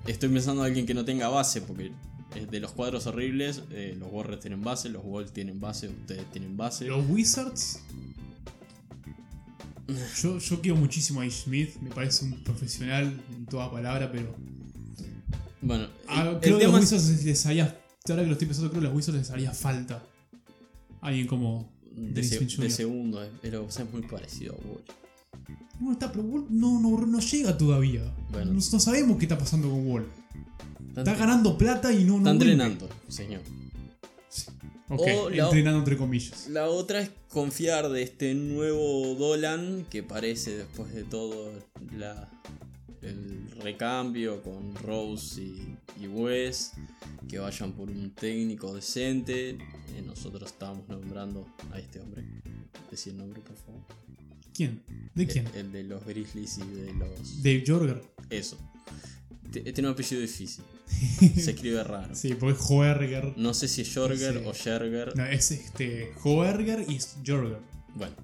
Estoy pensando en alguien que no tenga base, porque es de los cuadros horribles, eh, los Warriors tienen base, los Wolves tienen base, ustedes tienen base. Los Wizards. Yo, yo quiero muchísimo a Ish Smith, me parece un profesional en toda palabra, pero. Bueno, el, creo el que los Wizards les haría. Ahora que lo estoy pensando, creo que los Wizards les haría falta. Alguien como. de, se- de segundo, eh, pero o sea, es muy parecido a Wall. No está, pero Wall no, no, no llega todavía. Bueno. No, no sabemos qué está pasando con Wall. Está, Está ganando plata y no. no está vuelve. entrenando, señor. O la- entrenando entre comillas. La otra es confiar de este nuevo Dolan que parece después de todo la, el recambio con Rose y, y Wes que vayan por un técnico decente. Eh, nosotros estábamos nombrando a este hombre. Decir el nombre, por favor. ¿Quién? ¿De quién? El, el de los Grizzlies y de los. Dave Jorger. Eso. Tiene un apellido difícil. Se escribe raro. Sí, porque es Joerger. No sé si es Jorger o Scherger. No, es este. Joerger y es Jorger. Bueno,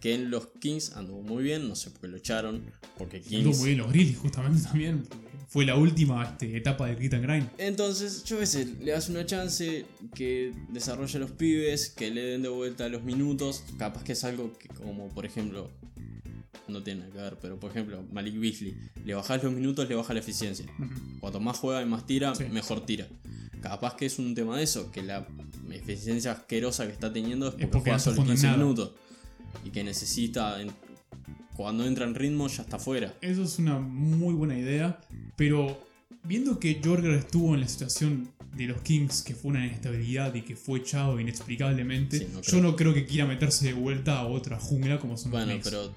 que en los Kings anduvo muy bien, no sé por qué lo echaron, porque Anduvo Kings... muy bien los Grizzlies, justamente también. Fue la última este, etapa del Grit and Grind. Entonces, yo qué sé, le das una chance que desarrolle a los pibes, que le den de vuelta los minutos, capaz que es algo que como por ejemplo, no tiene nada que ver, pero por ejemplo, Malik Beasley, le bajás los minutos, le baja la eficiencia. Cuanto más juega y más tira, Sí. mejor tira. Capaz que es un tema de eso, que la eficiencia asquerosa que está teniendo es porque, porque juega solo jugando 15 nada. minutos. Y que necesita, cuando entra en ritmo, ya está fuera. Eso es una muy buena idea. Pero viendo que Jorger estuvo en la situación de los Kings, que fue una inestabilidad y que fue echado inexplicablemente, Sí, no yo no creo que quiera meterse de vuelta a otra jungla como son Bueno, los Knicks. pero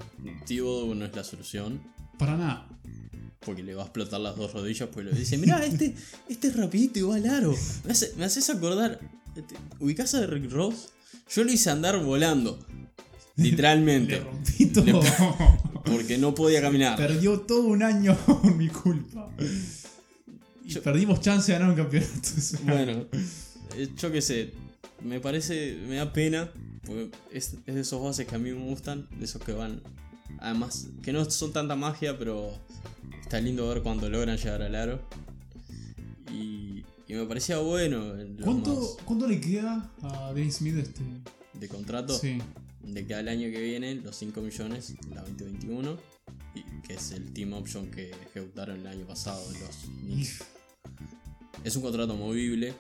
Thibodeau no es la solución. Para nada. Porque le va a explotar las dos rodillas. Pues le dice: Mirá, este, este es rapidito y va al aro. Me, hace- me haces acordar. este, ¿Ubicás a Rick Ross? Yo lo hice andar volando. Le Literalmente. rompí todo. Porque no podía caminar. Perdió todo un año por mi culpa. Y Yo- perdimos chance de ganar un campeonato. Bueno, eh, yo qué sé. Me parece. Me da pena. Porque es, es de esos bases que a mí me gustan. De esos que van. Además, que no son tanta magia, pero está lindo ver cuando logran llegar al aro. Y, y me parecía bueno. ¿Cuánto, ¿Cuánto le queda a Dennis Smith este? de contrato. Sí. De que al año que viene, los 5 millones, la 2021. Y que es el team option que ejecutaron el año pasado los Knicks. Es un contrato movible.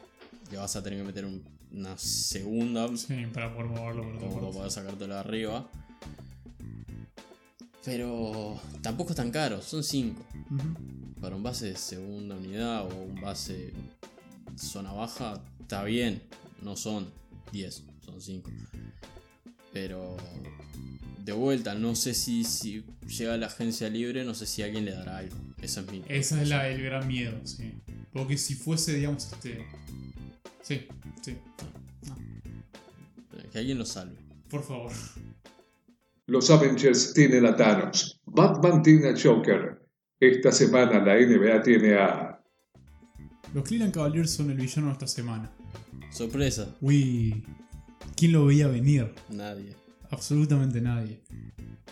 Le vas a tener que meter un- una segunda Sí, para poder moverlo por otra para poder sacártelo de arriba. Pero tampoco es tan caro, son 5. Ujú. Para un base de segunda unidad o un base zona baja, está bien. No son 10, son 5. Pero de vuelta, no sé si, si llega la agencia libre, no sé si alguien le dará algo. Esa es mi. Ese es la- el gran miedo, sí. Porque si fuese, digamos, este. Sí, sí. Que alguien lo salve. Por favor. Los Avengers tienen a Thanos. Batman tiene a Joker. Esta semana la NBA tiene a... Los Cleveland Cavaliers son el villano de esta semana. Sorpresa. Uy, ¿quién lo veía venir? Nadie. Absolutamente nadie.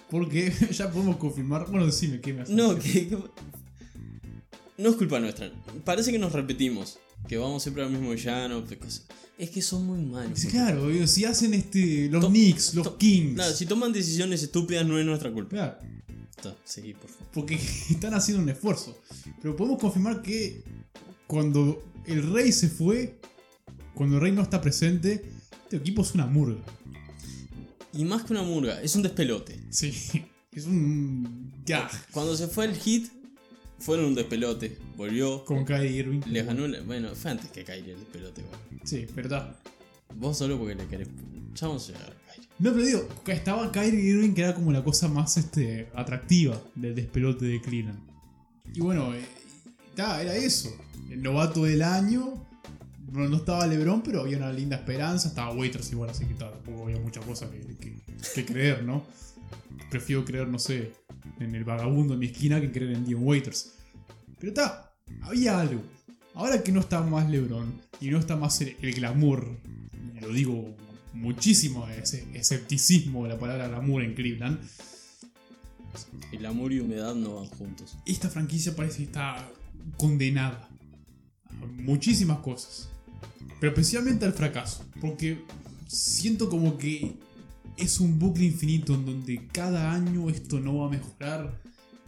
Porque ya podemos confirmar. Bueno, decime qué me hace. No, que, que- No es culpa nuestra. Parece que nos repetimos. Que vamos siempre al mismo villano. cosas- Es que son muy malos. Sí, Claro, si hacen este. Los To- Knicks, los Kings. Claro, si toman decisiones estúpidas no es nuestra culpa. Claro, Está, seguí, por favor. porque están haciendo un esfuerzo. Pero podemos confirmar que cuando el rey se fue, cuando el rey no está presente, este equipo es una murga. Y más que una murga, es un despelote. Sí, es un. Ya. Cuando se fue el hit, fueron un despelote. Volvió. Con Kyrie Irving. Les ganó. la- Bueno, fue antes que Kyrie el despelote. igual. Sí, verdad. Vos solo porque le querés. Ya vamos a llegar a Kyrie. No, pero digo, estaba Kyrie Irving que era como la cosa más este, atractiva del despelote de Cleveland. Y bueno, eh, ta, era eso. El novato del año. Bueno, no estaba LeBron, pero había una linda esperanza. Estaba Waiters igual, así que ta, tampoco había mucha cosa que, que- que creer, ¿no? Prefiero creer, no sé, en el vagabundo en mi esquina que creer en Dion Waiters. Pero está, había algo. Ahora que no está más LeBron y no está más el, el glamour, lo digo muchísimo, ese escepticismo de la palabra glamour en Cleveland, El amor y humedad no van juntos. esta franquicia parece que está condenada a muchísimas cosas. Pero especialmente al fracaso. Porque siento como que es un bucle infinito en donde cada año esto no va a mejorar.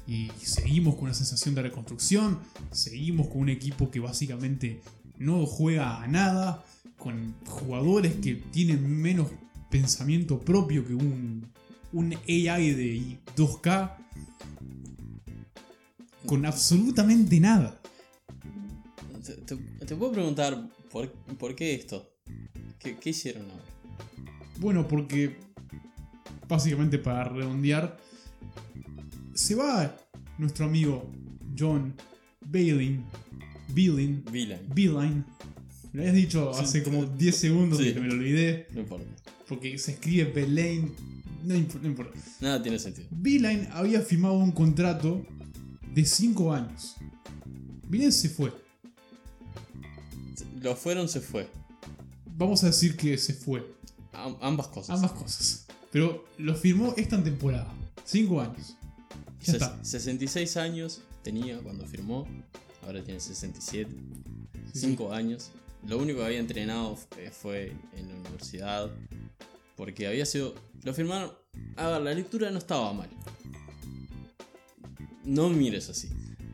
Y seguimos con una sensación de reconstrucción. Seguimos con un equipo que básicamente no juega a nada. Con jugadores que tienen menos pensamiento propio que un, un AI de 2K. Con absolutamente nada. Te, te- te puedo preguntar por, por qué esto. ¿Qué, qué hicieron ahora? Bueno, porque básicamente para redondear, se va nuestro amigo John Bailin, Bailin, Villain. Beeline. Me lo habías dicho Sí. hace como 10 segundos Sí. que me lo olvidé, No importa. porque se escribe Belaine. No, imp- no importa. Nada tiene sentido. Beeline había firmado un contrato de 5 años. Beeline se fue. Lo fueron, se fue. Vamos a decir que se fue. Am- ambas cosas. Ambas cosas. Pero lo firmó esta temporada. 5 años. Ya está. 66 años tenía cuando firmó. Ahora tiene 67. Sí, 5 años. Lo único que había entrenado f- fue en la universidad. Porque había sido. Lo firmaron. A ver, la lectura no estaba mal. No mires así.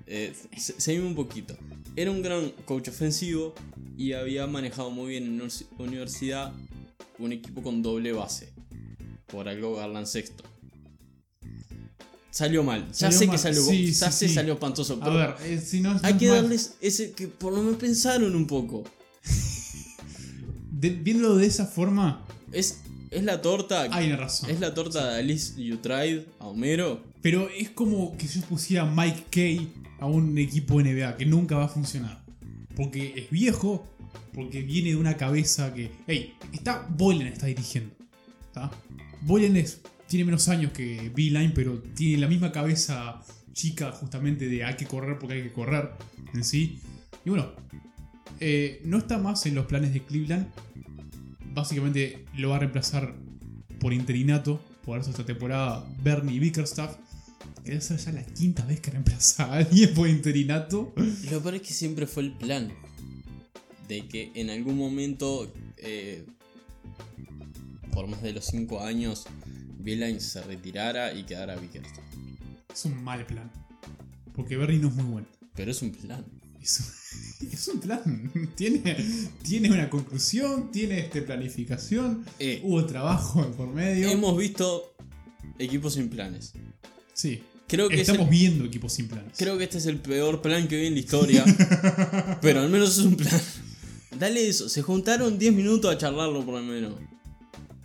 Eh, se- seguime un poquito. Era un gran coach ofensivo y había manejado muy bien en univers- universidad un equipo con doble base. Por algo Garland sexto. Salió mal. Ya Salió sé mal, que salió, sí, ya sí, sé sí. salió espantoso. A pero ver, eh, si no hay que mal- darles ese que por lo menos pensaron un poco. de- viéndolo de esa forma, Es, es la torta. hay una razón. Es la torta de Alice You Tried a Homero. Pero es como que yo pusiera Mike Kay a un equipo NBA que nunca va a funcionar. Porque es viejo, porque viene de una cabeza que. Hey, está. Boylan está dirigiendo. Es- tiene menos años que Beeline, pero tiene la misma cabeza chica, justamente de hay que correr porque hay que correr en sí. Y bueno, eh, no está más en los planes de Cleveland. Básicamente lo va a reemplazar por interinato, por eso esta temporada, Bernie Bickerstaff. Debe ser ya la quinta vez que reemplaza a alguien por interinato. Lo peor es que siempre fue el plan. De que en algún momento, eh, por más de los 5 años, Beeline se retirara y quedara Bickerstaff. Es un mal plan. Porque Bernie no es muy bueno. Pero es un plan. Es un, es un plan. Tiene, tiene una conclusión, tiene este, planificación. Eh, Hubo trabajo por medio. hemos visto equipos sin planes. sí. Creo que, es el- Estamos viendo equipos sin planes. creo que este es el peor plan que vi en la historia. pero al menos es un plan. Dale eso, se juntaron 10 minutos a charlarlo por lo menos.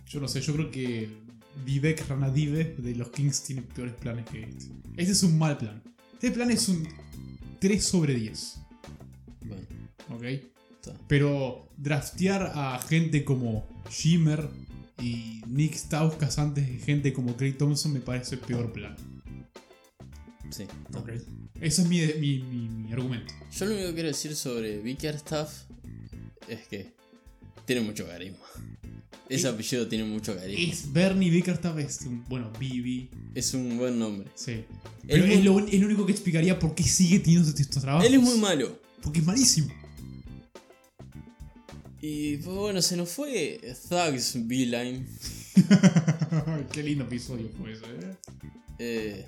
Yo no sé, yo creo que Vivek Ranadive de los Kings tiene peores planes que este. Este es un mal plan. Este plan es un 3 sobre 10. Bueno, ¿Ok? está. Pero draftear a gente como Shimmer Y Nick Stauskas antes de gente como Craig Thompson me parece el peor plan. Sí. Ese es mi, mi, mi- mi argumento. Yo lo único que quiero decir sobre Bickerstaff es que tiene mucho carisma. Ese Es- apellido tiene mucho carisma. Es Bernie Bickerstaff, es un, bueno, Bibi, Es un buen nombre. sí. Pero es muy- lo, es lo único que explicaría por qué sigue teniendo estos, estos trabajos. Él es muy malo. Porque es malísimo. Y pues bueno, se nos fue Thugs Beeline. qué lindo episodio fue ese, ¿eh? Eh,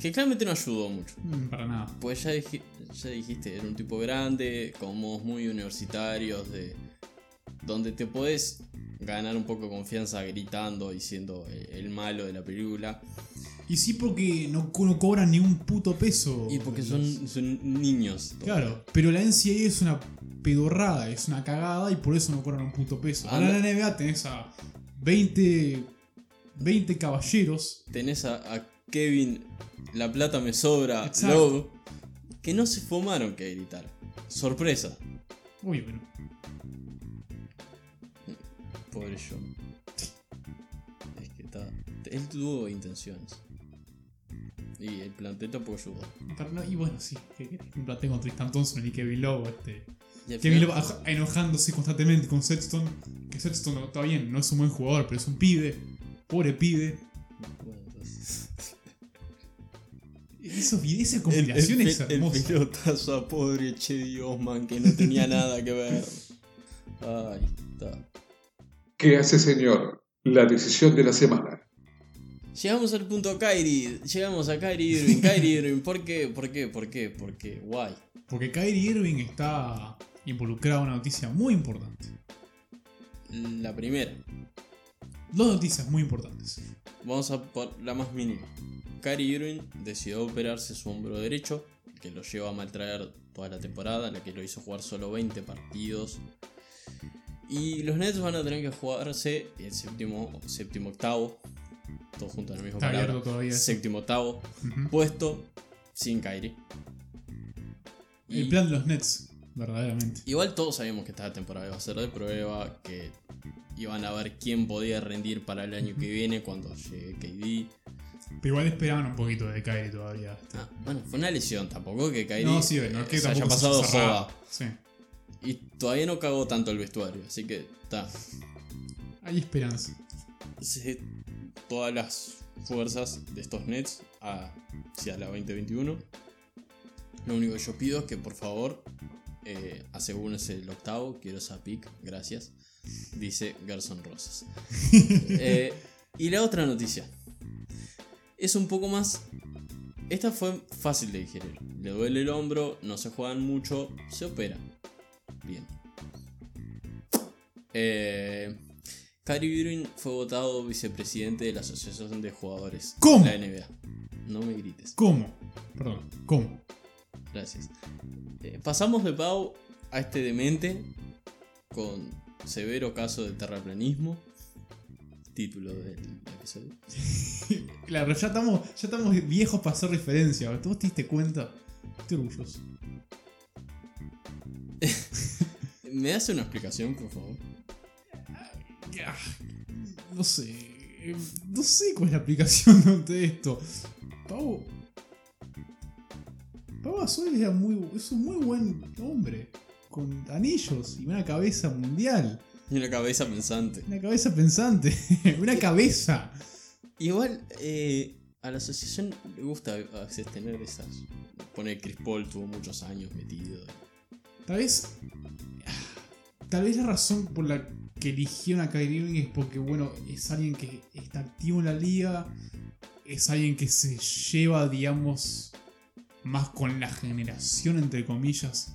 que claramente no ayudó mucho. Mm, Para nada. Pues ya, dij- ya dijiste, era un tipo grande, con modos muy universitarios, de donde te podés ganar un poco de confianza gritando y siendo el, el malo de la película. Y sí porque no, no cobran ni un puto peso. Y porque son, son niños. Claro, pero la NCAA es una pedorrada, es una cagada y por eso no cobran un puto peso. Ah, Ahora en la NBA tenés a 20, 20 caballeros. Tenés a, a Kevin, la plata me sobra. Love, que no se fumaron que gritar. Sorpresa. Uy, bueno. Pobre John. Es que está. Él tuvo intenciones. Y el plantel tampoco ayudó. Pero no- y bueno, sí, ¿qué querés? Un plantel con Tristan Thompson y Kevin Love. Este. Kevin final- Love aj- enojándose constantemente con Sexton. Que Sexton no- está bien, no es un buen jugador, pero es un pibe. Pobre pibe. Bueno, entonces- vide- esa combinación el, es el hermosa. pelotazo a pobre Chedi Osman que no tenía nada que ver. Ay, está. ¿Qué hace, señor? La decisión de la semana. Llegamos al punto Kyrie. Llegamos a Kyrie Irving. Kyrie Irving. ¿Por qué? ¿Por qué? ¿Por qué? ¿Por qué? Guay. Porque Kyrie Irving está involucrado en una noticia muy importante. La primera. Dos noticias muy importantes. Vamos a por la más mínima. Kyrie Irving decidió operarse su hombro derecho, que lo lleva a maltraer toda la temporada, en la que lo hizo jugar solo 20 partidos. Y los Nets van a tener que jugarse el séptimo, séptimo octavo, todo junto en la misma Está palabra. todavía. Séptimo octavo, puesto sin Kyrie. Y El plan de los Nets, verdaderamente. Igual todos sabíamos que esta temporada iba a ser de prueba, que iban a ver quién podía rendir para el año que viene cuando llegue KD. Pero igual esperaban un poquito de Kyrie todavía. Ah, bueno, fue una lesión, tampoco que Kyrie no, sí, no que eh, se haya se pasado joda. Sí. Y todavía no cagó tanto el vestuario, así que está. Hay esperanza. Se- Todas las fuerzas de estos Nets hacia la 2021. Lo único que yo pido es que por favor eh, asegúrense el octavo, quiero esa pick, gracias. Dice Gerson Rosas. Eh, y la otra noticia. Es un poco más... Esta fue fácil de digerir. Le duele el hombro, no se juegan mucho, se opera. Bien. Eh, Kyrie Irving fue votado vicepresidente de la Asociación de Jugadores ¿Cómo? de la NBA. No me grites. ¿Cómo? Perdón, ¿cómo? Gracias. Eh, pasamos de Pau a este demente con severo caso de terraplanismo. Título del episodio. Claro, ya estamos, ya estamos viejos para hacer referencia. ¿Vos te diste cuenta? Estoy orgulloso. ¿Me das una explicación, por favor? Ah, No sé. No sé cuál es la aplicación de esto. Pau. Pau Gasol era muy, es un muy buen hombre. Con anillos y una cabeza mundial. Y una cabeza pensante. Una cabeza pensante. una cabeza. Igual, eh, a la asociación le gusta a veces tener esas. Pone Chris Paul tuvo muchos años metido. Tal vez. Tal vez la razón por la que eligieron a Kyrie Irving es porque, bueno, es alguien que está activo en la liga. Es alguien que se lleva, digamos, más con la generación, entre comillas,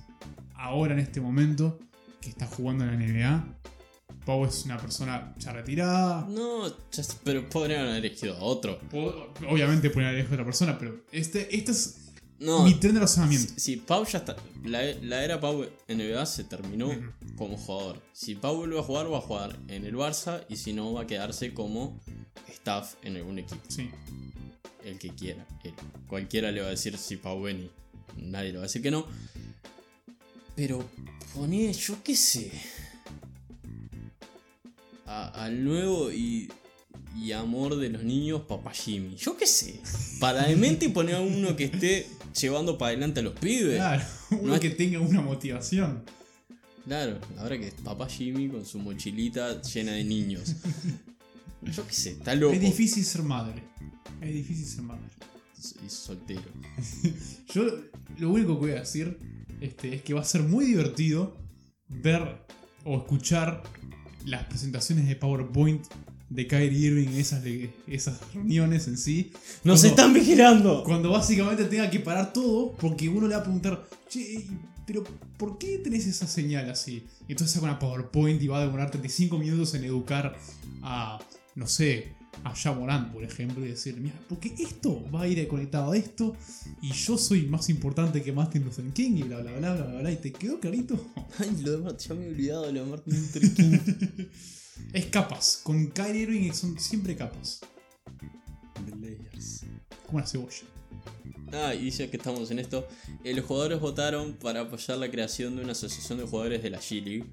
ahora en este momento, que está jugando en la NBA. Pau es una persona ya retirada. No, ya- pero podrían haber elegido a otro. Obviamente pueden elegir a otra persona, pero este, este es No, mi tren de razonamiento. si, si Pau ya está. La, la era Pau NBA se terminó como jugador. Si Pau vuelve a jugar, va a jugar en el Barça y si no, va a quedarse como staff en algún equipo. Sí. el que quiera. él. Cualquiera le va a decir si Pau Beni. Nadie le va a decir que no. Pero poné, yo qué sé. a- al nuevo y, y amor de los niños, Papá Jimmy. Yo qué sé. Para de mente poner a uno que esté llevando para adelante a los pibes. Claro, uno No es- que tenga una motivación. Claro, ahora que es Papá Jimmy con su mochilita llena de niños. Yo qué sé, está loco. Es difícil ser madre. Es difícil ser madre. Y soltero. Yo lo único que voy a decir este, es que va a ser muy divertido ver o escuchar las presentaciones de PowerPoint de Kyrie Irving, esas, esas reuniones en sí. ¡Nos Cuando- están vigilando! Cuando básicamente tenga que parar todo porque uno le va a preguntar, che, pero ¿por qué tenés esa señal así? Y entonces saca una PowerPoint y va a demorar 35 minutos en educar a, no sé, a Jamoran, por ejemplo, y decir, mira, porque esto va a ir conectado a esto y yo soy más importante que Martin Luther King y bla bla bla bla bla, bla, y te quedó clarito. Ay, lo de Martin, ya me he olvidado de lo de Martin Luther King. Es capas, con Kyrie Irving son siempre capas, The Layers. como una cebolla. Ah, y ya que estamos en esto, eh, los jugadores votaron para apoyar la creación de una asociación de jugadores de la G-League.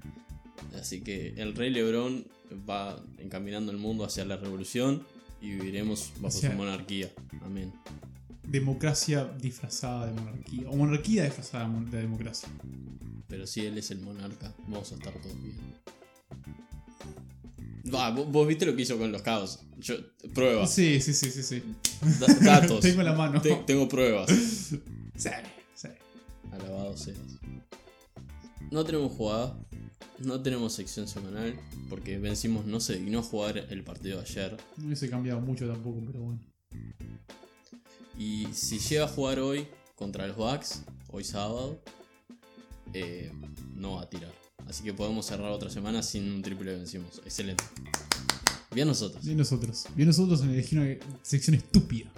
Así que el Rey Lebron va encaminando el mundo hacia la revolución y viviremos bajo Hacia- su monarquía. Amén. Democracia disfrazada de monarquía, o monarquía disfrazada de democracia. Pero si él es el monarca, vamos a estar todos bien. Va, vos, vos viste lo que hizo con los caos. Yo, pruebas, Sí, sí, sí, sí, sí. da- datos. Tengo en la mano. Te- tengo pruebas. Sí, sí. Alabado seas. No tenemos jugada, no tenemos sección semanal, porque vencimos no se dignó jugar el partido de ayer. No hubiese cambiado mucho tampoco, pero bueno. Y si llega a jugar hoy contra los Bucks, hoy sábado, eh, no va a tirar. Así que podemos cerrar otra semana sin un triple vencimos. Excelente. Bien nosotros. Bien nosotros. Bien nosotros en elegir una sección estúpida.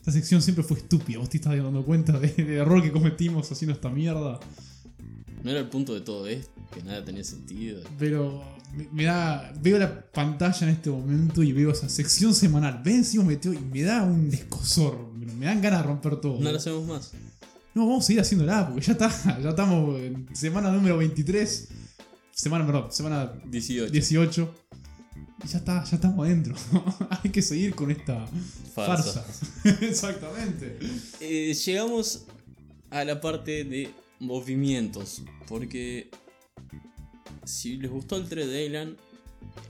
Esta sección siempre fue estúpida. Vos te estás dando cuenta de- del error que cometimos haciendo esta mierda. No era el punto de todo esto, que nada tenía sentido. Pero me, me da. Veo la pantalla en este momento y veo esa sección semanal. Ven si metió y me da un descosor. Me, me dan ganas de romper todo. No lo hacemos más. No, vamos a seguir haciéndola porque ya está. Ya estamos en semana número 23. Semana, perdón, semana 18. 18. Y ya está, ya estamos adentro. Hay que seguir con esta Farsa. farsa. Exactamente. Eh, llegamos a la parte de movimientos. Porque si les gustó el trade deadline,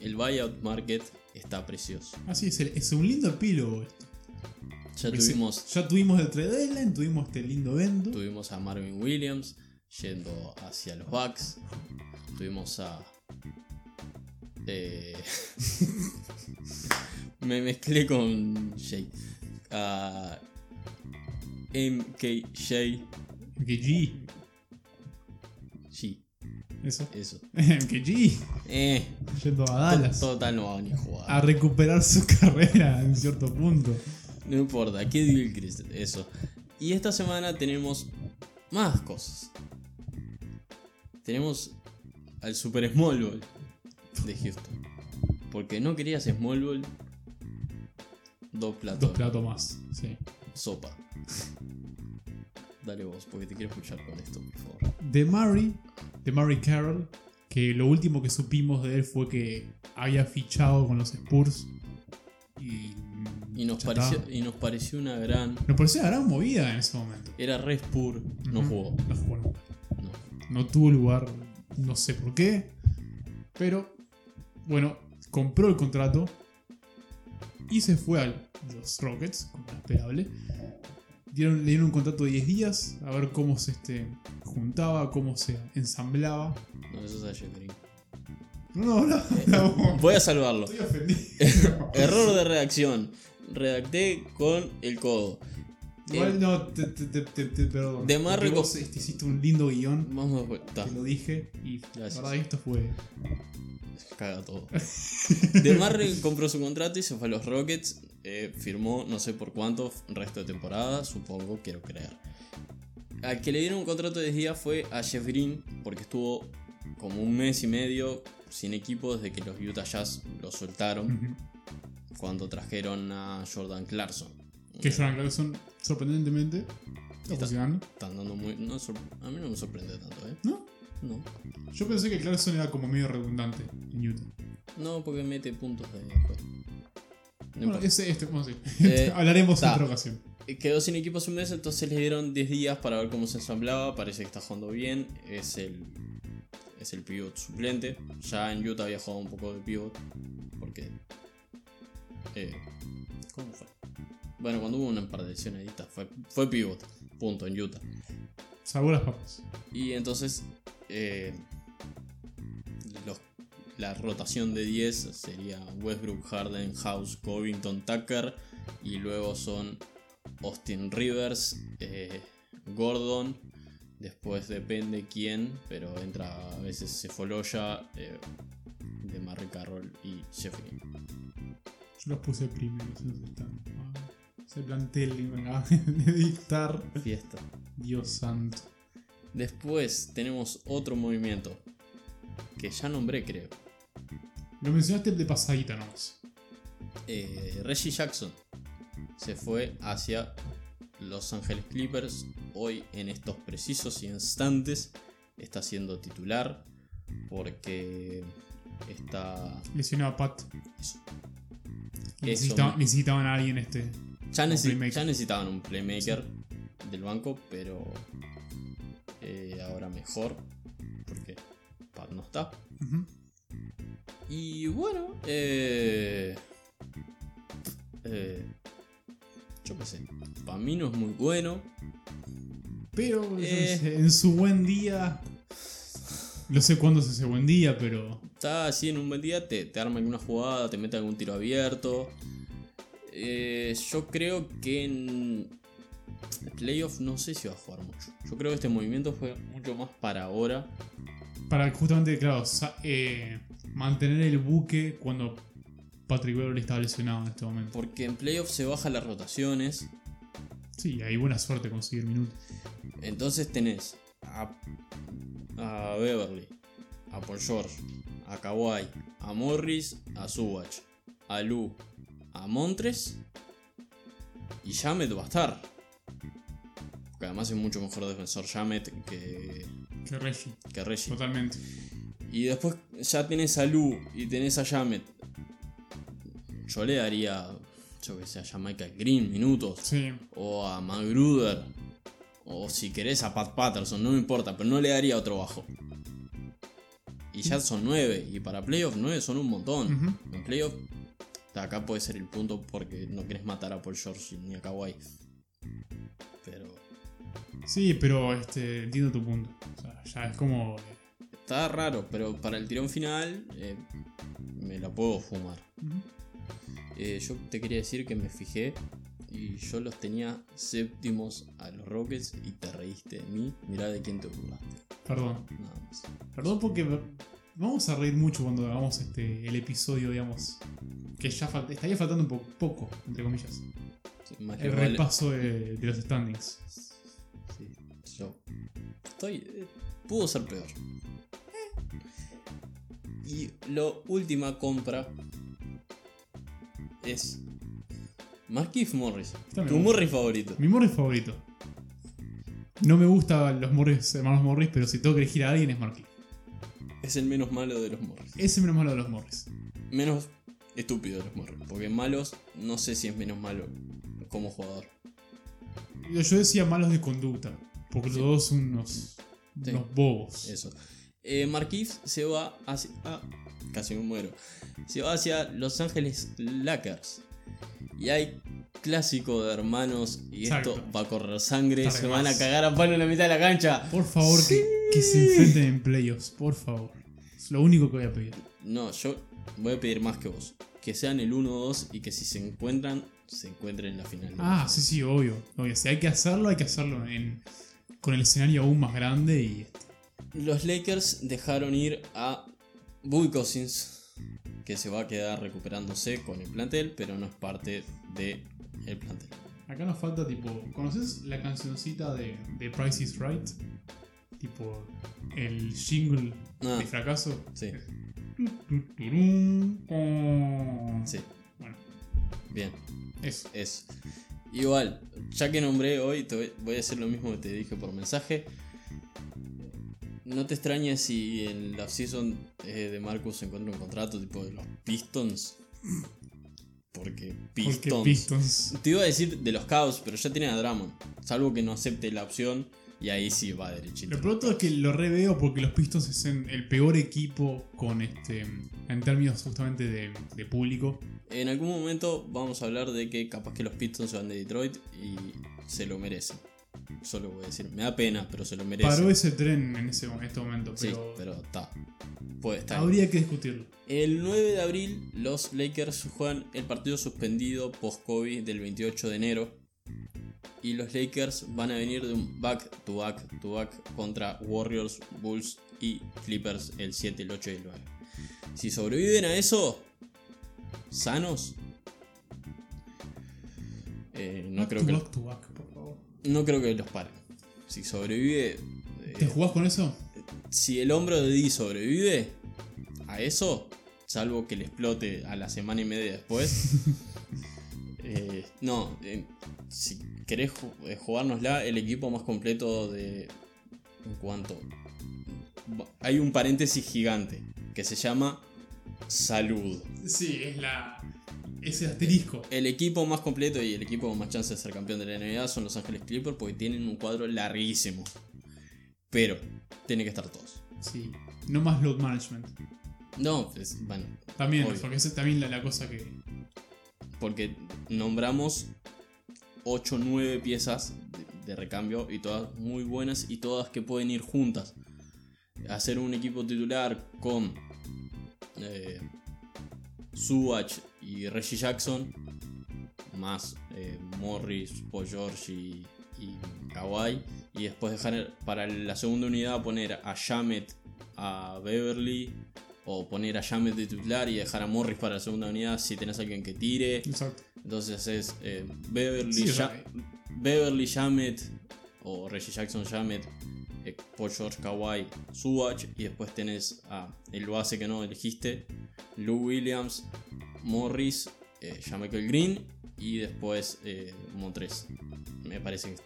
el buyout market está precioso. Así es, es un lindo epílogo esto. Ya Porque tuvimos, Ya tuvimos el trade deadline, tuvimos este lindo evento. tuvimos a Marvin Williams yendo hacia los Bucks. Tuvimos a. eh, me mezclé con Jay. A. MKJ. MKG. G. Eso. Eso. MKG. Eh. Yendo a Dallas. Total no va ni a jugar. A recuperar su carrera en cierto punto. No importa, ¿qué Chris? Eso. Y esta semana tenemos más cosas. Tenemos al Super Small Ball de Houston. Porque no querías Small Ball. Dos platos. Dos platos más. Sí. Sopa. Dale vos, porque te quiero escuchar con esto, por favor. De Murray, de Murray Carroll, que lo último que supimos de él fue que había fichado con los Spurs. Y, Y nos, pareció, está. y nos pareció una gran. Nos pareció una gran movida en ese momento. Era Red Spur, no Ujú. jugó. No jugó nunca. No. Tuvo lugar, no sé por qué. Pero, bueno, compró el contrato y se fue a los Rockets, como era esperable. Dieron, le dieron un contrato de 10 días a ver cómo se este, juntaba, cómo se ensamblaba. No, eso es. No, no, no, no, Voy a salvarlo. estoy ofendido. Error de redacción. Redacté con el codo. Igual Eh, no, te, te, te. De vos, este, hiciste un lindo guion, Vamos a vuelta. te lo dije, y la Gracias. verdad esto fue... Caga todo. DeMarre compró su contrato y se fue a los Rockets. eh, firmó no sé por cuánto resto de temporada, supongo, quiero creer. Al que le dieron un contrato de 10 días fue a Jeff Green, porque estuvo como un mes y medio sin equipo desde que los Utah Jazz lo soltaron cuando trajeron a Jordan Clarkson. Que Jordan Clarkson, sorprendentemente, está Está- funcionando. Están dando muy. no a mí no me sorprende tanto, ¿eh? ¿No? No. Yo pensé que Clarkson era como medio redundante en Utah. No, porque mete puntos de después. No Bueno, ese, este, bueno, sí. Eh, Hablaremos en otra ocasión. Eh, Quedó sin equipo hace un mes, entonces le dieron 10 días para ver cómo se ensamblaba. Parece que está jugando bien. Es el, es el pivot suplente. Ya en Utah había jugado un poco de pivot. Porque. eh, ¿Cómo fue? Bueno, cuando hubo un par de lesiones ahí está, fue, fue pivot. Punto, en Utah. Salvó las papas. Y entonces. eh, los- la rotación de 10 sería Westbrook, Harden, House, Covington, Tucker. Y luego son Austin Rivers, eh, Gordon. Después depende quién, pero entra a veces Sefoloya, eh, de Marry Carroll y Jeffrey. Yo los puse primeros. esos están. Ah, Ese plantel que me de dictar. Fiesta. Dios santo. Después tenemos otro movimiento que ya nombré, creo. Lo mencionaste de pasadita nomás. Eh, Reggie Jackson se fue hacia Los Ángeles Clippers. Hoy, en estos precisos instantes, está siendo titular porque está. Lesionó a Pat. Eso. necesitaban a alguien este. Ya, necesitaban un playmaker del banco, pero eh, ahora mejor porque Pat no está. Y bueno, eh, eh, yo qué sé, para mí no es muy bueno. Pero Eh. en su buen día. No sé cuándo es ese buen día, pero. Está así en un buen día, te, te arma alguna jugada, te mete algún tiro abierto. Eh, yo creo que en playoff no sé si va a jugar mucho. Yo creo que este movimiento fue mucho más para ahora. Para justamente, claro, eh, mantener el buque cuando Patrick Beverly estaba lesionado en este momento. Porque en playoff se bajan las rotaciones. Sí, hay buena suerte conseguir minutos. Entonces tenés a, a Beverly, a Paul George, a Kawhi, a Morris, a Subach, a Lu, a Montres y Jamet va a estar. Porque además es mucho mejor defensor Jamet que, Que Reggie. que Reggie. Totalmente. Y después ya tenés a Lu y tenés a Jamet. Yo le daría, yo que sé, a Jamaica Green minutos Sí. o a Magruder, o si querés a Pat Patterson, no me importa, pero no le daría otro bajo. Y ya son nueve, y para playoff nueve son un montón. Ujú. En playoff, acá puede ser el punto porque no querés matar a Paul George ni a Kawhi. Pero Sí, pero este, entiendo tu punto. O sea, ya es como. está raro, pero para el tirón final eh, me la puedo fumar. Eh, yo te quería decir que me fijé y yo los tenía séptimos a los Rockets y te reíste de mí. Mirá de quién te burlaste. Perdón. Nada más. Perdón porque vamos a reír mucho cuando hagamos este, el episodio, digamos. Que ya fal- estaría faltando un po- poco, entre comillas. Sí, más que El vale- repaso de, de los standings. Sí, yo estoy. eh, pudo ser peor. Y la última compra es Marquise Morris. Tu Morris favorito. Mi Morris favorito. No me gustan los Morris, hermanos Morris, pero si tengo que elegir a alguien es Marquis. Es el menos malo de los Morris. Ese menos malo de los Morris. Menos estúpido de los Morris. Porque malos, no sé si es menos malo como jugador. Yo decía malos de conducta, porque los dos son unos, Sí. unos bobos. Eso. Eh, Marquise se va hacia. ah, casi me muero. Se va hacia Los Ángeles Lakers. Y hay clásico de hermanos. Y Exacto. esto va a correr sangre. Se van a cagar a palo en la mitad de la cancha. Por favor, que, que se enfrenten en playoffs, por favor. Es lo único que voy a pedir. No, yo voy a pedir más que vos. Que sean el 1-2 y que si se encuentran, se encuentren en la final. Ah, sí, sí, obvio. obvio. Si hay que hacerlo, hay que hacerlo en, con el escenario aún más grande y Los Lakers dejaron ir a Bobby Cousins, que se va a quedar recuperándose con el plantel, pero no es parte del el plantel. Acá nos falta tipo. ¿Conoces la cancioncita de, de Price is Right? Tipo el jingle Ah. de fracaso. Sí, sí, Bueno, bien, eso. eso. Igual, ya que nombré hoy, te voy- a hacer lo mismo que te dije por mensaje. no te extrañes si en la season eh, de Marcus encuentra un contrato tipo de los Pistons. Porque Pistons. Porque Pistons. Te iba a decir de los Cavs, pero ya tienen a Drummond. Salvo que no acepte la opción y ahí sí va derechito. Lo pronto es que lo reveo porque los Pistons es en- el peor equipo con este en términos justamente de, de público. En algún momento vamos a hablar de que capaz que los Pistons se van de Detroit y se lo merecen. Solo voy a decir, me da pena, pero se lo merecen. Paró ese tren en ese en este momento, Sí, pero, pero está. Puede estar. habría que discutirlo. El 9 de abril, los Lakers juegan el partido suspendido post-COVID del 28 de enero. Y los Lakers van a venir de un back to back to back contra Warriors, Bulls y Clippers el 7, el 8 y el 9. Si sobreviven a eso, sanos, eh, no, Back creo to que, back to back, por favor. no creo que los paren. Si sobrevive, eh, ¿Te jugás con eso? si el hombro de Dee sobrevive a eso, salvo que le explote a la semana y media después. eh, no, eh, si querés eh, jugárnosla, el equipo más completo de. En cuanto. Hay un paréntesis gigante que se llama Salud. Sí, es la. Ese asterisco. El equipo más completo y el equipo con más chance de ser campeón de la NBA son Los Ángeles Clippers porque tienen un cuadro larguísimo. Pero, tiene que estar todos. Sí. No más load management. No, pues, bueno, También, Obvio. porque esa es también la, la cosa que. Porque nombramos 8 o 9 piezas de, recambio y todas muy buenas y todas que pueden ir juntas. Hacer un equipo titular con eh, Subach y Reggie Jackson, más eh, Morris, Paul George y, y Kawhi, y después dejar para la segunda unidad poner a Jamet, a Beverly. O poner a Jamet de titular y dejar a Morris para la segunda unidad si tenés a alguien que tire. Exacto. Entonces es eh, Beverly, Sí, Beverly Jamet o Reggie Jackson Jamet, eh, Paul George Kawhi, Subach y después tenés a el base que no elegiste, Lou Williams, Morris, eh, Jamichael Green y después eh, Montres. Me parece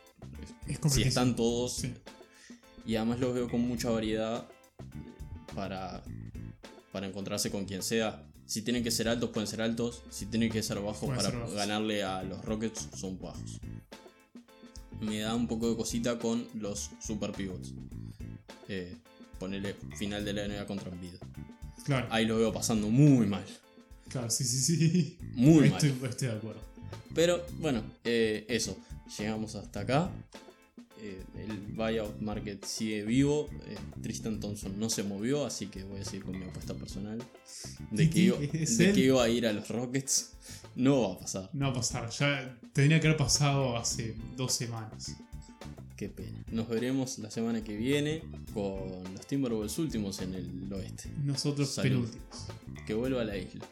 que Es si están todos Sí. y además los veo con mucha variedad para, para encontrarse con quien sea. Si tienen que ser altos, pueden ser altos. Si tienen que ser bajos Pueden para ser bajos. ganarle a los Rockets, son bajos. Me da un poco de cosita con los super pivots. Eh, ponerle final de la NBA contra Embiid. Claro, Ahí lo veo pasando muy mal. claro, sí, sí, sí. Muy estoy, mal. estoy de acuerdo. Pero bueno, eh, eso. Llegamos hasta acá. Eh, el buyout market sigue vivo. Eh, Tristan Thompson no se movió, así que voy a seguir con mi apuesta personal. De que, iba, ¿es de que iba a ir a los Rockets. No va a pasar. No va a pasar. Ya tendría que haber pasado hace dos semanas. Qué pena. Nos veremos la semana que viene con los Timberwolves últimos en el oeste. Nosotros Salud. penúltimos. Que vuelva a la isla.